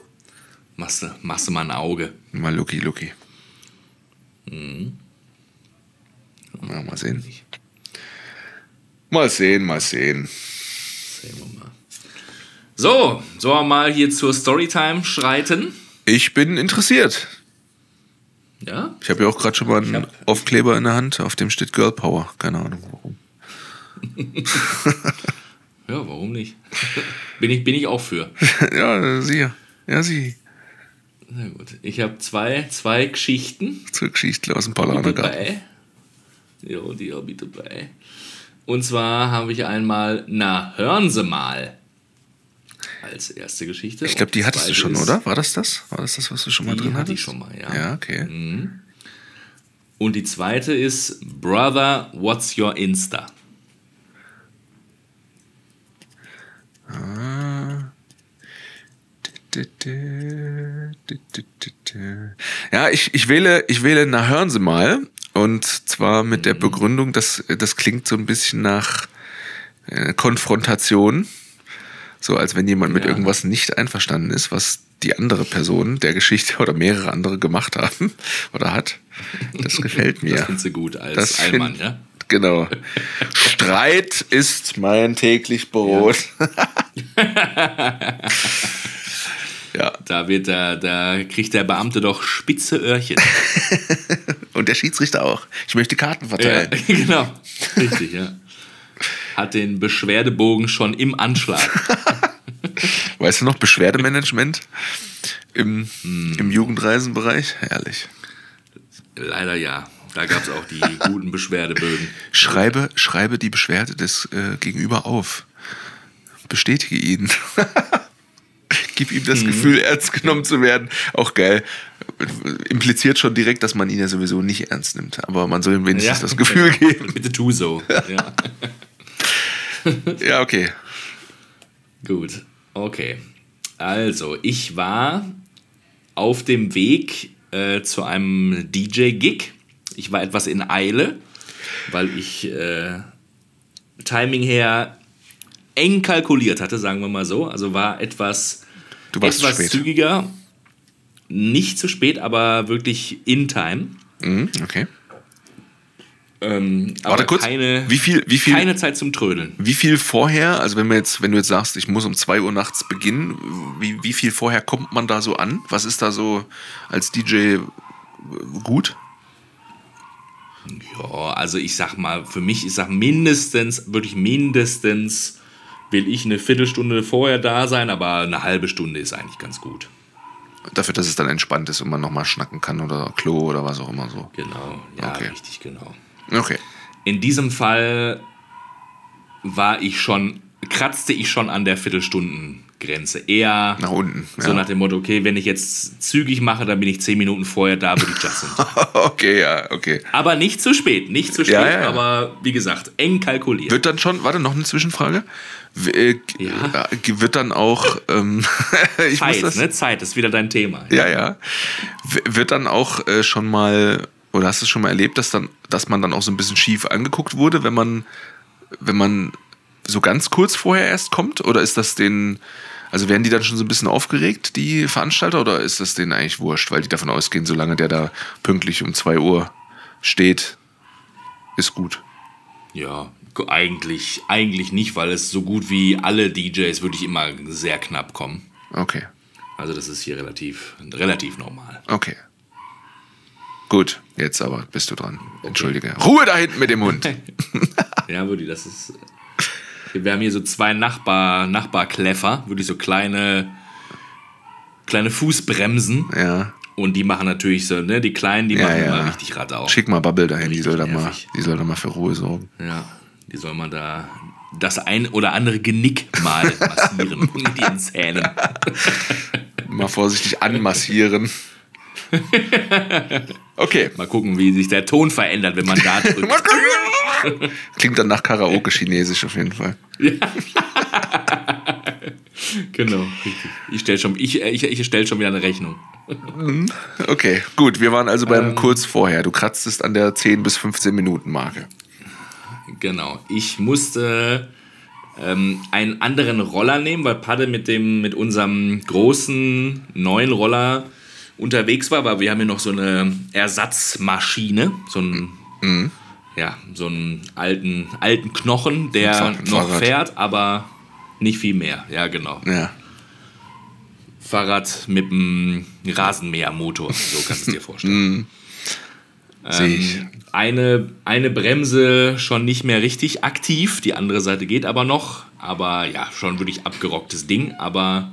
Machst, du, machst du mal ein Auge. Mal Lucky Lucky. Ja, mal sehen. Mal sehen, mal sehen. Sehen wir mal. So, sollen wir mal hier zur Storytime schreiten? Ich bin interessiert. Ja? Ich habe ja auch gerade schon mal einen hab- Aufkleber in der Hand, auf dem steht Girl Power. Keine Ahnung warum. Ja, warum nicht? bin, ich, bin ich auch für. ja, sie. Ja, sie. Na gut. Ich habe zwei, zwei Geschichten Zur Geschichte aus dem mit Paulanergarten. dabei. Ja, die habe ich dabei. Und zwar habe ich einmal, na, hören Sie mal. Als erste Geschichte. Ich glaube, die hattest du schon, ist- oder? War das das? War das das, was du schon mal Die drin hatte hattest? ich schon mal, ja. Ja, okay. Und die zweite ist, Brother, what's your Insta? Ja, ich, ich wähle, ich wähle, na hören Sie mal. Und zwar mit der Begründung, dass das klingt so ein bisschen nach äh, Konfrontation. So als wenn jemand mit Ja. irgendwas nicht einverstanden ist, was die andere Person der Geschichte oder mehrere andere gemacht haben oder hat. Das gefällt mir. Das findest du gut als Das Allmann, ja? Genau. Streit ist mein täglich Brot. Ja. Da, wird der, da kriegt der Beamte doch spitze Öhrchen. Und der Schiedsrichter auch. Ich möchte Karten ja, verteilen. genau. Richtig, ja. Hat den Beschwerdebogen schon im Anschlag. Weißt du noch, Beschwerdemanagement im, Hm. im Jugendreisenbereich? Herrlich. Leider ja. Da gab es auch die guten Beschwerdebögen. Schreibe, schreibe die Beschwerde des äh, Gegenüber auf. Bestätige ihn. Gib ihm Mhm. das Gefühl, ernst genommen zu werden. Auch geil. Impliziert schon direkt, dass man ihn ja sowieso nicht ernst nimmt. Aber man soll ihm wenigstens das Gefühl genau. geben. Bitte tu so. Ja. Ja, okay. Gut, okay. Also, ich war auf dem Weg äh, zu einem DJ-Gig. Ich war etwas in Eile, weil ich äh, Timing her eng kalkuliert hatte, sagen wir mal so. Also war etwas, Du warst zu etwas spät. zügiger. Nicht zu spät, aber wirklich in time. Mhm, okay. Ähm, aber Warte kurz. Keine, Wie viel, wie viel, keine Zeit zum Trödeln. wie viel vorher, also wenn wir jetzt, wenn du jetzt sagst, ich muss um 2 Uhr nachts beginnen, wie, wie viel vorher kommt man da so an? Was ist da so als DJ gut? Ja, also ich sag mal, für mich, ich sag mindestens, wirklich mindestens will ich eine Viertelstunde vorher da sein, aber eine halbe Stunde ist eigentlich ganz gut. Dafür, dass es dann entspannt ist und man nochmal schnacken kann oder Klo oder was auch immer so. Genau, ja, Okay. richtig, genau. Okay. In diesem Fall war ich schon, kratzte ich schon an der Viertelstunde-Grenze. Eher Nach unten. so ja. nach dem Motto, okay, wenn ich jetzt zügig mache, dann bin ich zehn Minuten vorher da, würde ich just in time. okay, ja, okay. Aber nicht zu spät, nicht zu spät, Ja, ja, aber wie gesagt, eng kalkuliert. Wird dann schon, warte, noch eine Zwischenfrage. Äh, äh, Wird dann auch, ähm, ich muss Zeit, das, ne? Zeit ist wieder dein Thema. Ja, ja. Wird dann auch äh, schon mal Oder hast du es schon mal erlebt, dass, dann, dass man dann auch so ein bisschen schief angeguckt wurde, wenn man, wenn man so ganz kurz vorher erst kommt? Oder ist das den, also werden die dann schon so ein bisschen aufgeregt, die Veranstalter, oder ist das denen eigentlich wurscht, weil die davon ausgehen, solange der da pünktlich um 2 Uhr steht, ist gut? Ja, eigentlich, eigentlich nicht, weil es so gut wie alle DJs wirklich immer sehr knapp kommen. Okay. Also das ist hier relativ, relativ normal. Okay. Gut, jetzt aber bist du dran. Entschuldige. Ruhe da hinten mit dem Hund. ja, Würde, das ist. Wir haben hier so zwei Nachbar, Nachbarkläffer, wirklich so kleine, kleine Fußbremsen. Ja. Und die machen natürlich so, ne, die Kleinen, die Ja, machen ja. immer richtig Radau. Schick mal Bubble dahin, die soll, da mal, die soll da mal für Ruhe sorgen. Ja, die soll man da das ein oder andere Genick mal massieren mit ihren Zähnen. Mal vorsichtig anmassieren. Okay. Mal gucken, wie sich der Ton verändert, wenn man da drückt. Klingt dann nach Karaoke-Chinesisch auf jeden Fall. genau, richtig. Ich stelle schon, ich, ich, ich stell schon wieder eine Rechnung. Okay, gut. Wir waren also beim Ähm. kurz vorher. Du kratztest an der 10 bis 15 Minuten Marke. Genau. Ich musste ähm, einen anderen Roller nehmen, weil Padde mit dem mit unserem großen neuen Roller unterwegs war, weil wir haben hier noch so eine Ersatzmaschine, so einen, Mhm. ja, so einen alten, alten Knochen, der Fahr- ein noch Fahrrad. fährt, aber nicht viel mehr. Ja, genau. Ja. Fahrrad mit einem Rasenmähermotor, so kannst du es dir vorstellen. Ich. Ähm, eine, eine Bremse schon nicht mehr richtig aktiv, die andere Seite geht aber noch. Aber ja, schon wirklich abgerocktes Ding. Aber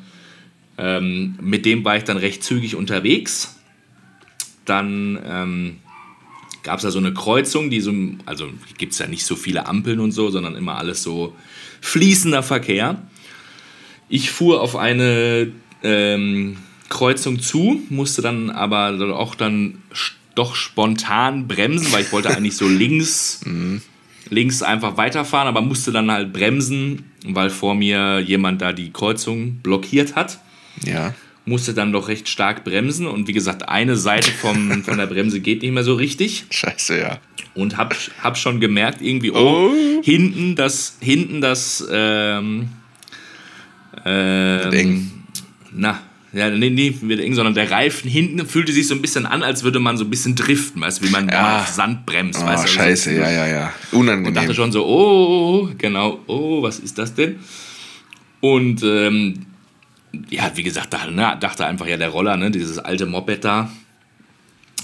ähm, mit dem war ich dann recht zügig unterwegs. Dann ähm, gab es da so eine Kreuzung, die so, also gibt es ja nicht so viele Ampeln und so, sondern immer alles so fließender Verkehr. Ich fuhr auf eine ähm, Kreuzung zu, musste dann aber auch dann doch spontan bremsen, weil ich wollte eigentlich so links, links einfach weiterfahren, aber musste dann halt bremsen, weil vor mir jemand da die Kreuzung blockiert hat. Ja. Musste dann doch recht stark bremsen und wie gesagt, eine Seite vom, von der Bremse geht nicht mehr so richtig Scheiße, ja. und hab, hab schon gemerkt, irgendwie, oh, hinten das, hinten das, ähm, ähm, eng. Na, ja, nee, nee, wird eng, sondern der Reifen hinten fühlte sich so ein bisschen an, als würde man so ein bisschen driften, weißt du, wie man Ja. auf Sand bremst, Oh, weißt du. scheiße, so, ja, ja, ja. Und dachte Unangenehm. schon so, oh, genau, oh, was ist das denn? Und ähm, ja, wie gesagt, da, ne, dachte einfach, ja, der Roller, ne, dieses alte Moped da,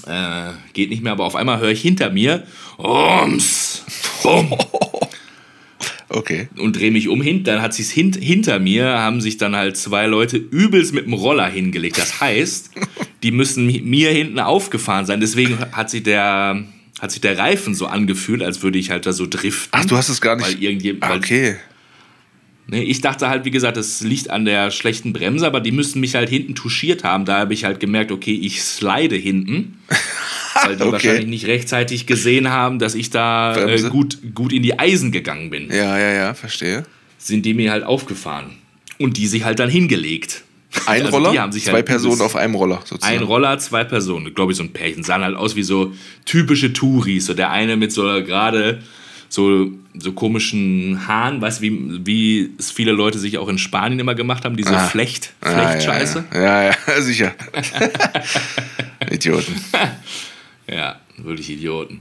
äh, geht nicht mehr, aber auf einmal höre ich hinter mir, Rums, bumm, Okay. und drehe mich um dann hat sich's hint, hinter mir, haben sich dann halt zwei Leute übelst mit dem Roller hingelegt. Das heißt, die müssen mi- mir hinten aufgefahren sein. Deswegen hat sich der, hat sich der Reifen so angefühlt, als würde ich halt da so driften. Ach, du hast es gar nicht. Weil irgendjemand, Ah, weil, okay. ne, ich dachte halt, wie gesagt, das liegt an der schlechten Bremse, aber die müssten mich halt hinten touchiert haben. Da habe ich halt gemerkt, okay, ich slide hinten. Weil die Okay. wahrscheinlich nicht rechtzeitig gesehen haben, dass ich da äh, gut, gut in die Eisen gegangen bin Ja, ja, ja, verstehe. sind die mir halt aufgefahren. Und die sich halt dann hingelegt. Ein Also Roller, sich zwei halt Personen auf einem Roller sozusagen. Ein Roller, zwei Personen, glaube ich, so ein Pärchen. Sahen halt aus wie so typische Touris. So der eine mit so gerade so, so komischen Haaren, weißt du, wie, wie es viele Leute sich auch in Spanien immer gemacht haben, diese Ah. Flecht, Ah, Flechtscheiße. Ja, ja, ja, sicher. Idioten. Ja, wirklich Idioten.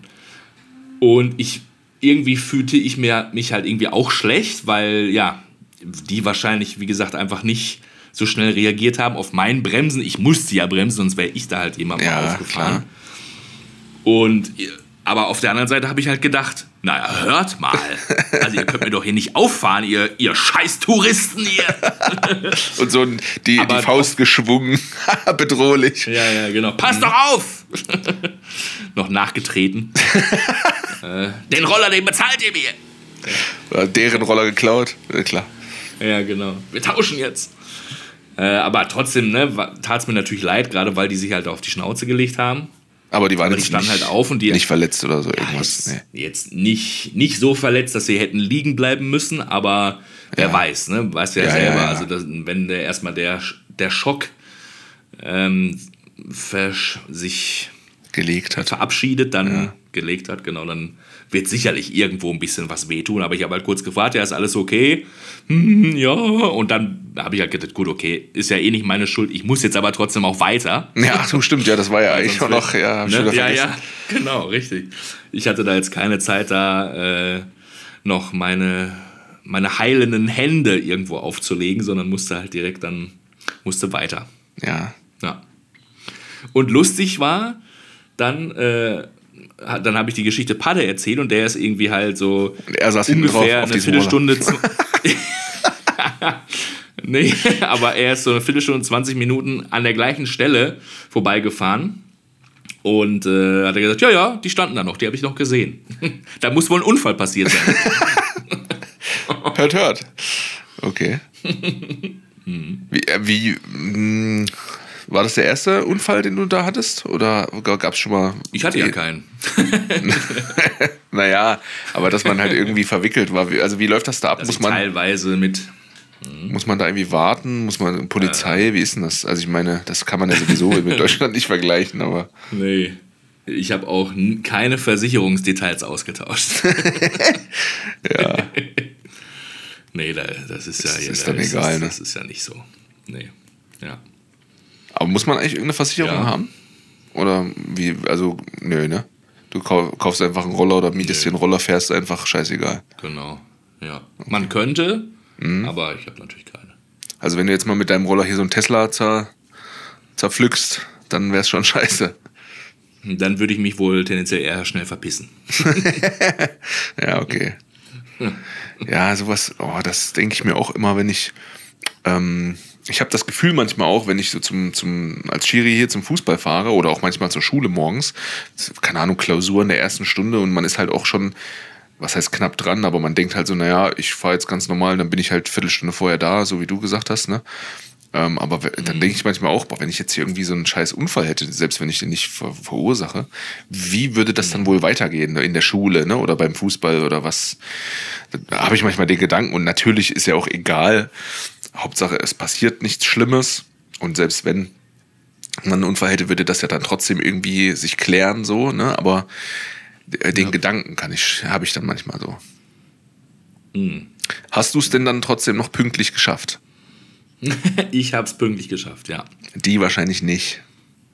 Und ich irgendwie fühlte ich mir, mich halt irgendwie auch schlecht, weil ja, die wahrscheinlich, wie gesagt, einfach nicht so schnell reagiert haben auf mein Bremsen. Ich musste ja bremsen, sonst wäre ich da halt jemandem Ja, aufgefahren. Und aber auf der anderen Seite habe ich halt gedacht, naja, hört mal. Also ihr könnt mir doch hier nicht auffahren, ihr, ihr scheiß Touristen hier. Und so ein- die, die Faust geschwungen. Bedrohlich. Ja, ja, genau. Pass doch auf! Noch nachgetreten. äh, den Roller, den bezahlt ihr mir. Oder deren Roller geklaut. Ja, klar. Ja, genau. Wir tauschen jetzt. Äh, aber trotzdem, ne, tat es mir natürlich leid, gerade weil die sich halt auf die Schnauze gelegt haben. Aber die waren Aber die standen nicht, halt auf und die- nicht verletzt oder so irgendwas. Jetzt, Nee. jetzt nicht, nicht so verletzt, dass sie hätten liegen bleiben müssen, aber wer Ja. weiß, ne? Weißt du ja, Ja, selber. ja, ja. Also das, wenn der erstmal der, der Schock ähm, sich gelegt hat. verabschiedet, dann gelegt hat, genau, dann wird sicherlich irgendwo ein bisschen was wehtun. Aber ich habe halt kurz gefragt, ja, ist alles okay? Hm, ja, und dann habe ich halt gedacht, gut, okay, ist ja eh nicht meine Schuld. Ich muss jetzt aber trotzdem auch weiter. Ja, so stimmt, ja, das war ja eigentlich auch noch, ja, ne? ja, ja, genau, richtig. Ich hatte da jetzt keine Zeit, da äh, noch meine, meine heilenden Hände irgendwo aufzulegen, sondern musste halt direkt dann, musste weiter. Ja. Ja. Und lustig war, dann, äh, dann habe ich die Geschichte Padde erzählt und der ist irgendwie halt so er saß drauf ungefähr auf eine Viertelstunde. nee, aber er ist so eine Viertelstunde, 20 Minuten an der gleichen Stelle vorbeigefahren. Und äh, hat er gesagt, ja, ja, die standen da noch, die habe ich noch gesehen. da muss wohl ein Unfall passiert sein. Hört, hört. Okay. Wie, äh, wie mh, war das der erste Unfall, den du da hattest? Oder gab es schon mal. Ich hatte ja keinen. Naja, aber dass man halt irgendwie verwickelt war. Wie- Also, wie läuft das da ab? Dass Muss man, teilweise mit muss man da irgendwie warten? Muss man Polizei? Wie ist denn das? Also, ich meine, das kann man ja sowieso mit Deutschland nicht vergleichen, aber. Nee. Ich habe auch keine Versicherungsdetails ausgetauscht. Ja. nee, da, das ist ja Das ist da dann egal, das, ne? Das ist ja nicht so. Nee. Ja. Aber muss man eigentlich irgendeine Versicherung Ja. haben? Oder wie? Also, nö, ne? Du kau- kaufst einfach einen Roller oder mietest dir einen Roller, fährst einfach, scheißegal. Genau. Ja. Man könnte, Mhm. aber ich habe natürlich keine. Also wenn du jetzt mal mit deinem Roller hier so einen Tesla zer, zerpflückst, dann wäre es schon scheiße. Dann würde ich mich wohl tendenziell eher schnell verpissen. Ja, okay. Ja, sowas, oh, das denke ich mir auch immer, wenn ich. Ähm, ich habe das Gefühl manchmal auch, wenn ich so zum, zum, als Schiri hier zum Fußball fahre oder auch manchmal zur Schule morgens, keine Ahnung, Klausur in der ersten Stunde und man ist halt auch schon, was heißt knapp dran, aber man denkt halt so, naja, ich fahre jetzt ganz normal, dann bin ich halt Viertelstunde vorher da, so wie du gesagt hast, ne? Ähm, aber dann denke ich manchmal auch, boah, wenn ich jetzt hier irgendwie so einen scheiß Unfall hätte, selbst wenn ich den nicht ver verursache, wie würde das dann wohl weitergehen ne? in der Schule ne? oder beim Fußball oder was? Da habe ich manchmal den Gedanken und natürlich ist ja auch egal, Hauptsache es passiert nichts Schlimmes und selbst wenn man einen Unfall hätte, würde das ja dann trotzdem irgendwie sich klären so, ne? aber äh, den Gedanken kann ich, habe ich dann manchmal so. Hast du es denn dann trotzdem noch pünktlich geschafft? Ich habe es pünktlich geschafft, ja. Die wahrscheinlich nicht.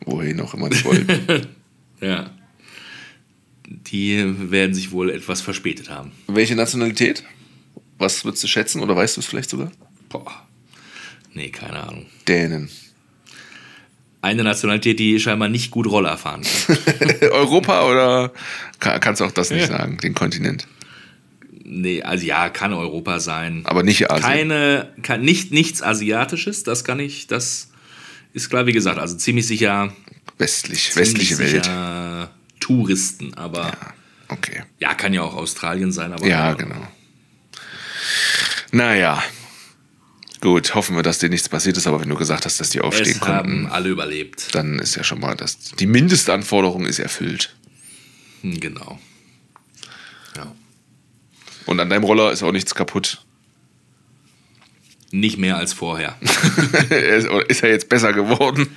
Wohin auch immer die wollten. Ja. Die werden sich wohl etwas verspätet haben. Welche Nationalität? Was würdest du schätzen oder weißt du es vielleicht sogar? Boah. Nee, keine Ahnung. Dänen. Eine Nationalität, die scheinbar nicht gut Roller fahren kann. Europa oder ka- kannst du auch das nicht Ja. sagen, den Kontinent? Nee, also ja, kann Europa sein. Aber nicht Asien. Keine, kann, nicht, nichts Asiatisches, das kann ich, das ist klar, wie gesagt, also ziemlich sicher. Westlich, ziemlich westliche Welt. sicher Touristen, aber ja. Okay. kann ja auch Australien sein, aber. Ja, genau. Naja. Gut, hoffen wir, dass dir nichts passiert ist, aber wenn du gesagt hast, dass die aufstehen Es haben konnten, alle überlebt. dann ist ja schon mal das. Die Mindestanforderung ist erfüllt. Hm, Genau. Ja. Und an deinem Roller ist auch nichts kaputt. Nicht mehr als vorher. Er ist er jetzt besser geworden?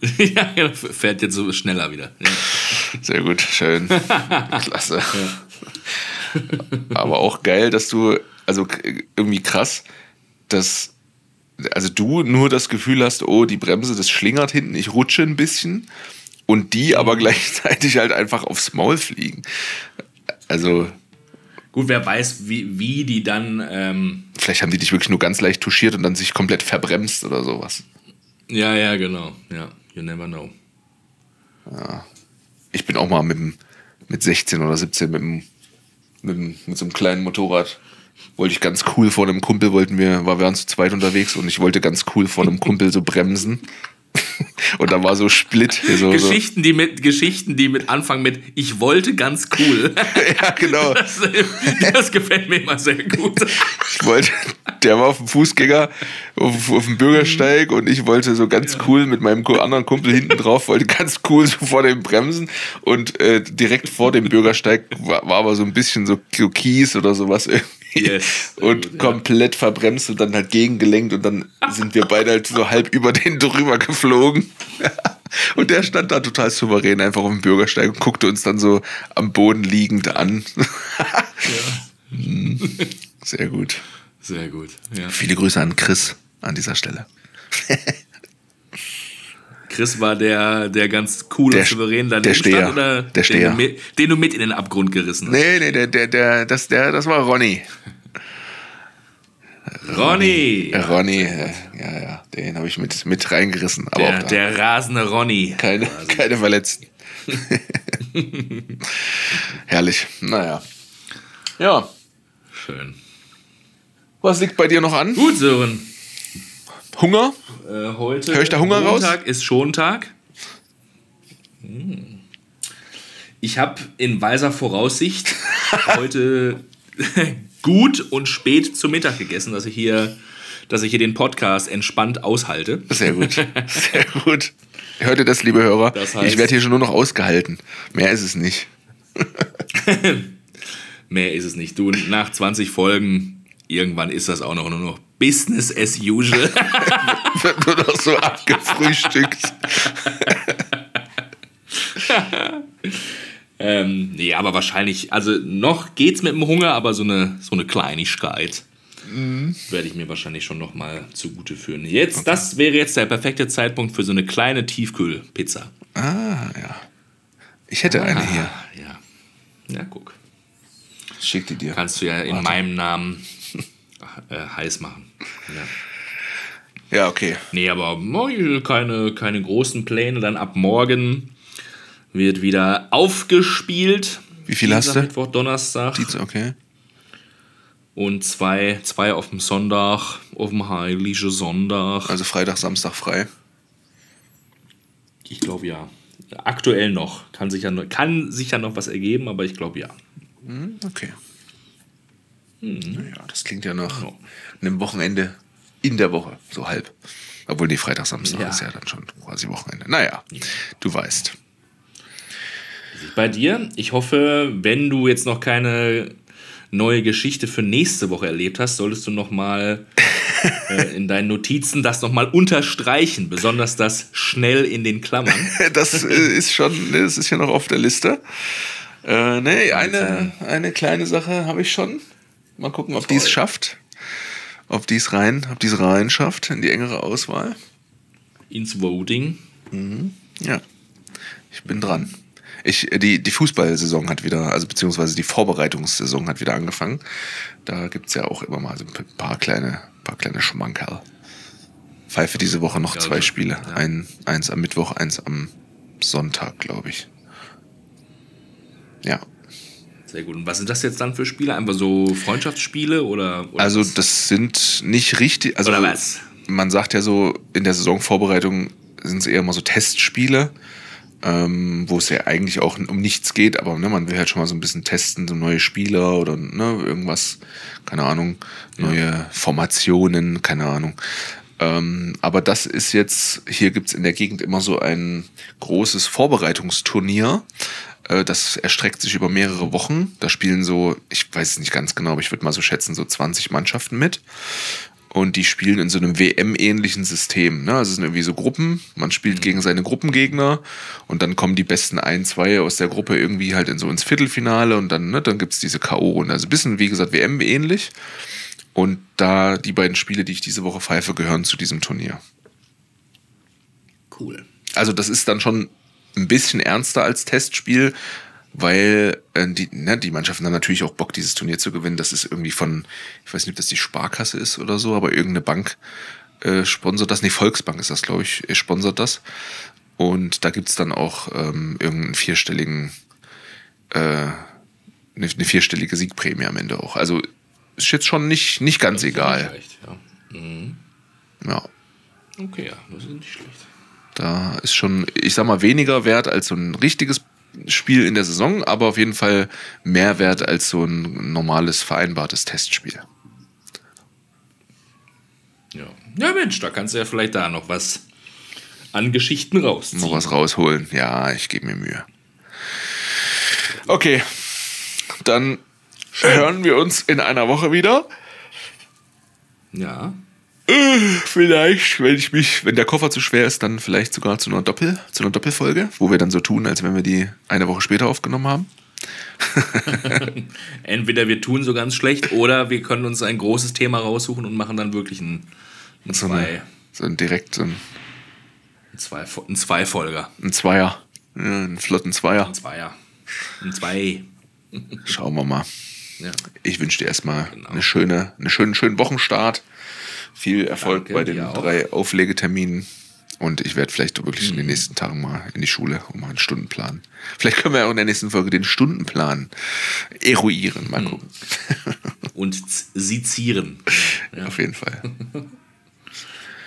ja, er fährt jetzt so schneller wieder. Ja. Sehr gut, schön. Klasse. Aber auch geil, dass du, also irgendwie krass, dass also du nur das Gefühl hast, oh, die Bremse, das schlingert hinten, ich rutsche ein bisschen und die aber gleichzeitig halt einfach aufs Maul fliegen. Also Gut, wer weiß, wie, wie die dann. Ähm, vielleicht haben die dich wirklich nur ganz leicht touchiert und dann sich komplett verbremst oder sowas. ja, ja, genau. Ja, you never know. Ich bin auch mal mit, mit 16 oder 17 mit, mit, mit so einem kleinen Motorrad. Wollte ich ganz cool vor einem Kumpel, wollten wir, war wir waren zu zweit unterwegs und ich wollte ganz cool vor einem Kumpel so bremsen. Und da war so Split. So, so. Geschichten, die mit Geschichten, die mit anfangen mit Ich wollte ganz cool. Ja, genau. Das, das gefällt mir immer sehr gut. Ich wollte, der war auf dem Fußgänger, auf, auf dem Bürgersteig und ich wollte so ganz cool mit meinem anderen Kumpel hinten drauf, wollte ganz cool so vor dem Bremsen und äh, direkt vor dem Bürgersteig war, war aber so ein bisschen so, so Kies oder sowas irgendwie. Yes, und gut, ja. komplett verbremst und dann halt gegengelenkt und dann sind wir beide halt so halb über den drüber geflogen. Und der stand da total souverän einfach auf dem Bürgersteig und guckte uns dann so am Boden liegend an. Hm. Sehr gut. Sehr gut. Ja. Viele Grüße an Chris an dieser Stelle. Chris war der, der ganz cool Der- und souverän der daneben Steher. stand oder Der Den, Steher. du mit, den du mit in den Abgrund gerissen hast? Nee, nee, der, der, der, das, der, das war Ronny. Ronny! Der Ronny, äh, ja, ja, den habe ich mit, mit reingerissen. Aber Der, da der rasende Ronny. keine, keine Verletzten. Herrlich. Naja. Ja. Schön. Was liegt bei dir noch an? Gut, Sören. Hunger? Äh, heute Hör ich da Hunger raus? Montag ist Schontag. Hm. Ich habe in weiser Voraussicht heute gut und spät zu Mittag gegessen, dass ich hier, dass ich hier den Podcast entspannt aushalte. Sehr gut. Sehr gut. Hört ihr das, liebe Hörer? Das heißt- ich werde hier schon nur noch ausgehalten. Mehr ist es nicht. Mehr ist es nicht. Du, nach 20 Folgen, irgendwann ist das auch noch nur noch Business as usual. Wird nur noch so abgefrühstückt. ähm, nee, aber wahrscheinlich, also noch geht's mit dem Hunger, aber so eine, so eine Kleinigkeit werde ich mir wahrscheinlich schon noch mal zugute führen. Jetzt, das wäre jetzt der perfekte Zeitpunkt für so eine kleine Tiefkühlpizza. Ah, ja. Ich hätte eine hier. Ah, ja. Ja, guck. Schick die dir. Kannst du ja in meinem Namen äh, heiß machen. Ja. Ja, okay. Nee, aber keine, keine großen Pläne. Dann ab morgen wird wieder aufgespielt. Wie viel hast Dienstag, du? Mittwoch, Donnerstag. Dienst- Okay. Und zwei, zwei auf dem Sonntag, auf dem Heiligen Sonntag. Also Freitag, Samstag frei. Ich glaube ja. Aktuell noch. Kann sich, ja noch. kann sich ja noch was ergeben, aber ich glaube ja. Hm. Naja, das klingt ja nach einem Wochenende in der Woche, so halb. Obwohl, nee, Freitag, Samstag Ja. ist ja dann schon quasi Wochenende. Naja, du weißt. Bei dir, ich hoffe, wenn du jetzt noch keine neue Geschichte für nächste Woche erlebt hast, solltest du nochmal äh, in deinen Notizen das nochmal unterstreichen, besonders das schnell in den Klammern. Das äh, ist schon, das ist ja noch auf der Liste. Äh, nee, eine, eine kleine Sache habe ich schon. Mal gucken, ob die es schafft. Ob die es rein, ob die es rein schafft in die engere Auswahl. Ins Voting. Ja, ich bin dran. Ich, die, die Fußballsaison hat wieder, also beziehungsweise die Vorbereitungssaison hat wieder angefangen. Da gibt es ja auch immer mal so ein paar kleine, paar kleine Schmankerl. Pfeife diese Woche noch zwei also, Spiele. Ein, eins am Mittwoch, eins am Sonntag, glaube ich. Ja. Sehr gut. Und was sind das jetzt dann für Spiele? Einfach so Freundschaftsspiele oder? oder Also was? das sind nicht richtig. Also Oder was? Man sagt ja so, in der Saisonvorbereitung sind es eher immer so Testspiele, ähm, wo es ja eigentlich auch um nichts geht, aber ne, man will halt schon mal so ein bisschen testen, so neue Spieler oder ne, irgendwas, keine Ahnung, neue Formationen, keine Ahnung. Ähm, aber das ist jetzt, hier gibt's in der Gegend immer so ein großes Vorbereitungsturnier. Äh, Das erstreckt sich über mehrere Wochen. Da spielen so, ich weiß es nicht ganz genau, aber ich würde mal so schätzen, so 20 Mannschaften mit. Und die spielen in so einem WM-ähnlichen System. Ne? Also es sind irgendwie so Gruppen. Man spielt gegen seine Gruppengegner und dann kommen die besten ein, zwei aus der Gruppe irgendwie halt in so ins Viertelfinale und dann, ne, dann gibt's diese K.O.-Runde. Also ein bisschen, wie gesagt, WM-ähnlich. Und da die beiden Spiele, die ich diese Woche pfeife, gehören zu diesem Turnier. Cool. Also das ist dann schon ein bisschen ernster als Testspiel, weil äh, die, ne, die Mannschaften haben natürlich auch Bock, dieses Turnier zu gewinnen. Das ist irgendwie von, ich weiß nicht, ob das die Sparkasse ist oder so, aber irgendeine Bank äh, sponsert das. Nee, Volksbank ist das, glaube ich, äh, sponsert das. Und da gibt's dann auch ähm, irgendeinen vierstelligen, äh, eine, eine vierstellige Siegprämie am Ende auch. Also ist jetzt schon nicht, nicht ganz egal. Nicht schlecht, ja. Mhm. Ja. Okay, ja, das ist nicht schlecht. Da ist schon, ich sag mal, weniger wert als so ein richtiges Spiel in der Saison, aber auf jeden Fall mehr wert als so ein normales vereinbartes Testspiel. Ja. ja, Mensch, da kannst du ja vielleicht da noch was an Geschichten rausziehen. Noch was rausholen. Ja, ich gebe mir Mühe. Okay, dann hören wir uns in einer Woche wieder. Ja. Vielleicht, wenn ich mich, wenn der Koffer zu schwer ist, dann vielleicht sogar zu einer Doppel, zu einer Doppelfolge, wo wir dann so tun, als wenn wir die eine Woche später aufgenommen haben. Entweder wir tun so ganz schlecht oder wir können uns ein großes Thema raussuchen und machen dann wirklich ein, ein So, zwei, eine, so ein direkt so ein, ein zwei, ein Zweifolger. ein Zweier. Ja, einen flotten Zweier. Ein Zweier. Ein Zwei. Schauen wir mal. Ja. Ich wünsche dir erstmal Genau. eine schöne, einen schönen, schönen Wochenstart. Viel Erfolg Danke, bei den drei Auflegeterminen. Und ich werde vielleicht wirklich in den nächsten Tagen mal in die Schule und mal einen Stundenplan. Vielleicht können wir auch in der nächsten Folge den Stundenplan eruieren. Mal gucken. Und sezieren. Ja, Auf jeden Fall.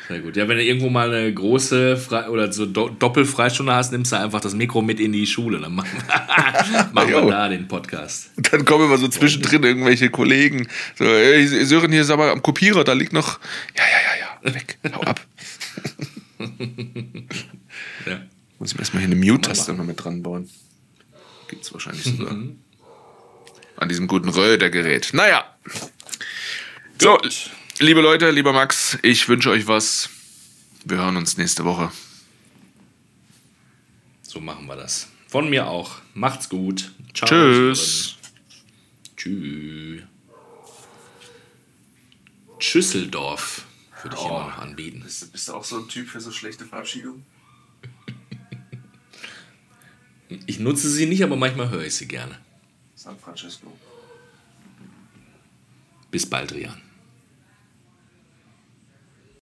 sehr gut. Ja, wenn du irgendwo mal eine große Fre oder so Do Doppelfreistunde hast, nimmst du einfach das Mikro mit in die Schule. Dann machen wir, machen wir da den Podcast. Dann kommen immer so zwischendrin irgendwelche Kollegen. So, ey, Sören, hier ist aber am Kopierer, da liegt noch. Ja, ja, ja, ja, weg. Hau ab. Ja. Muss ich mir erstmal hier eine Mute-Taste noch mit dran bauen. Gibt's wahrscheinlich sogar. An diesem guten Röder-Gerät. Naja. So, Gut. Liebe Leute, lieber Max, ich wünsche euch was. Wir hören uns nächste Woche. So machen wir das. Von mir auch. Macht's gut. Ciao. Tschüss. Tschüss. Schüsseldorf würde ich immer noch anbieten. Bist, bist du auch so ein Typ für so schlechte Verabschiedungen? Ich nutze sie nicht, aber manchmal höre ich sie gerne. San Francisco. Bis bald, Rian.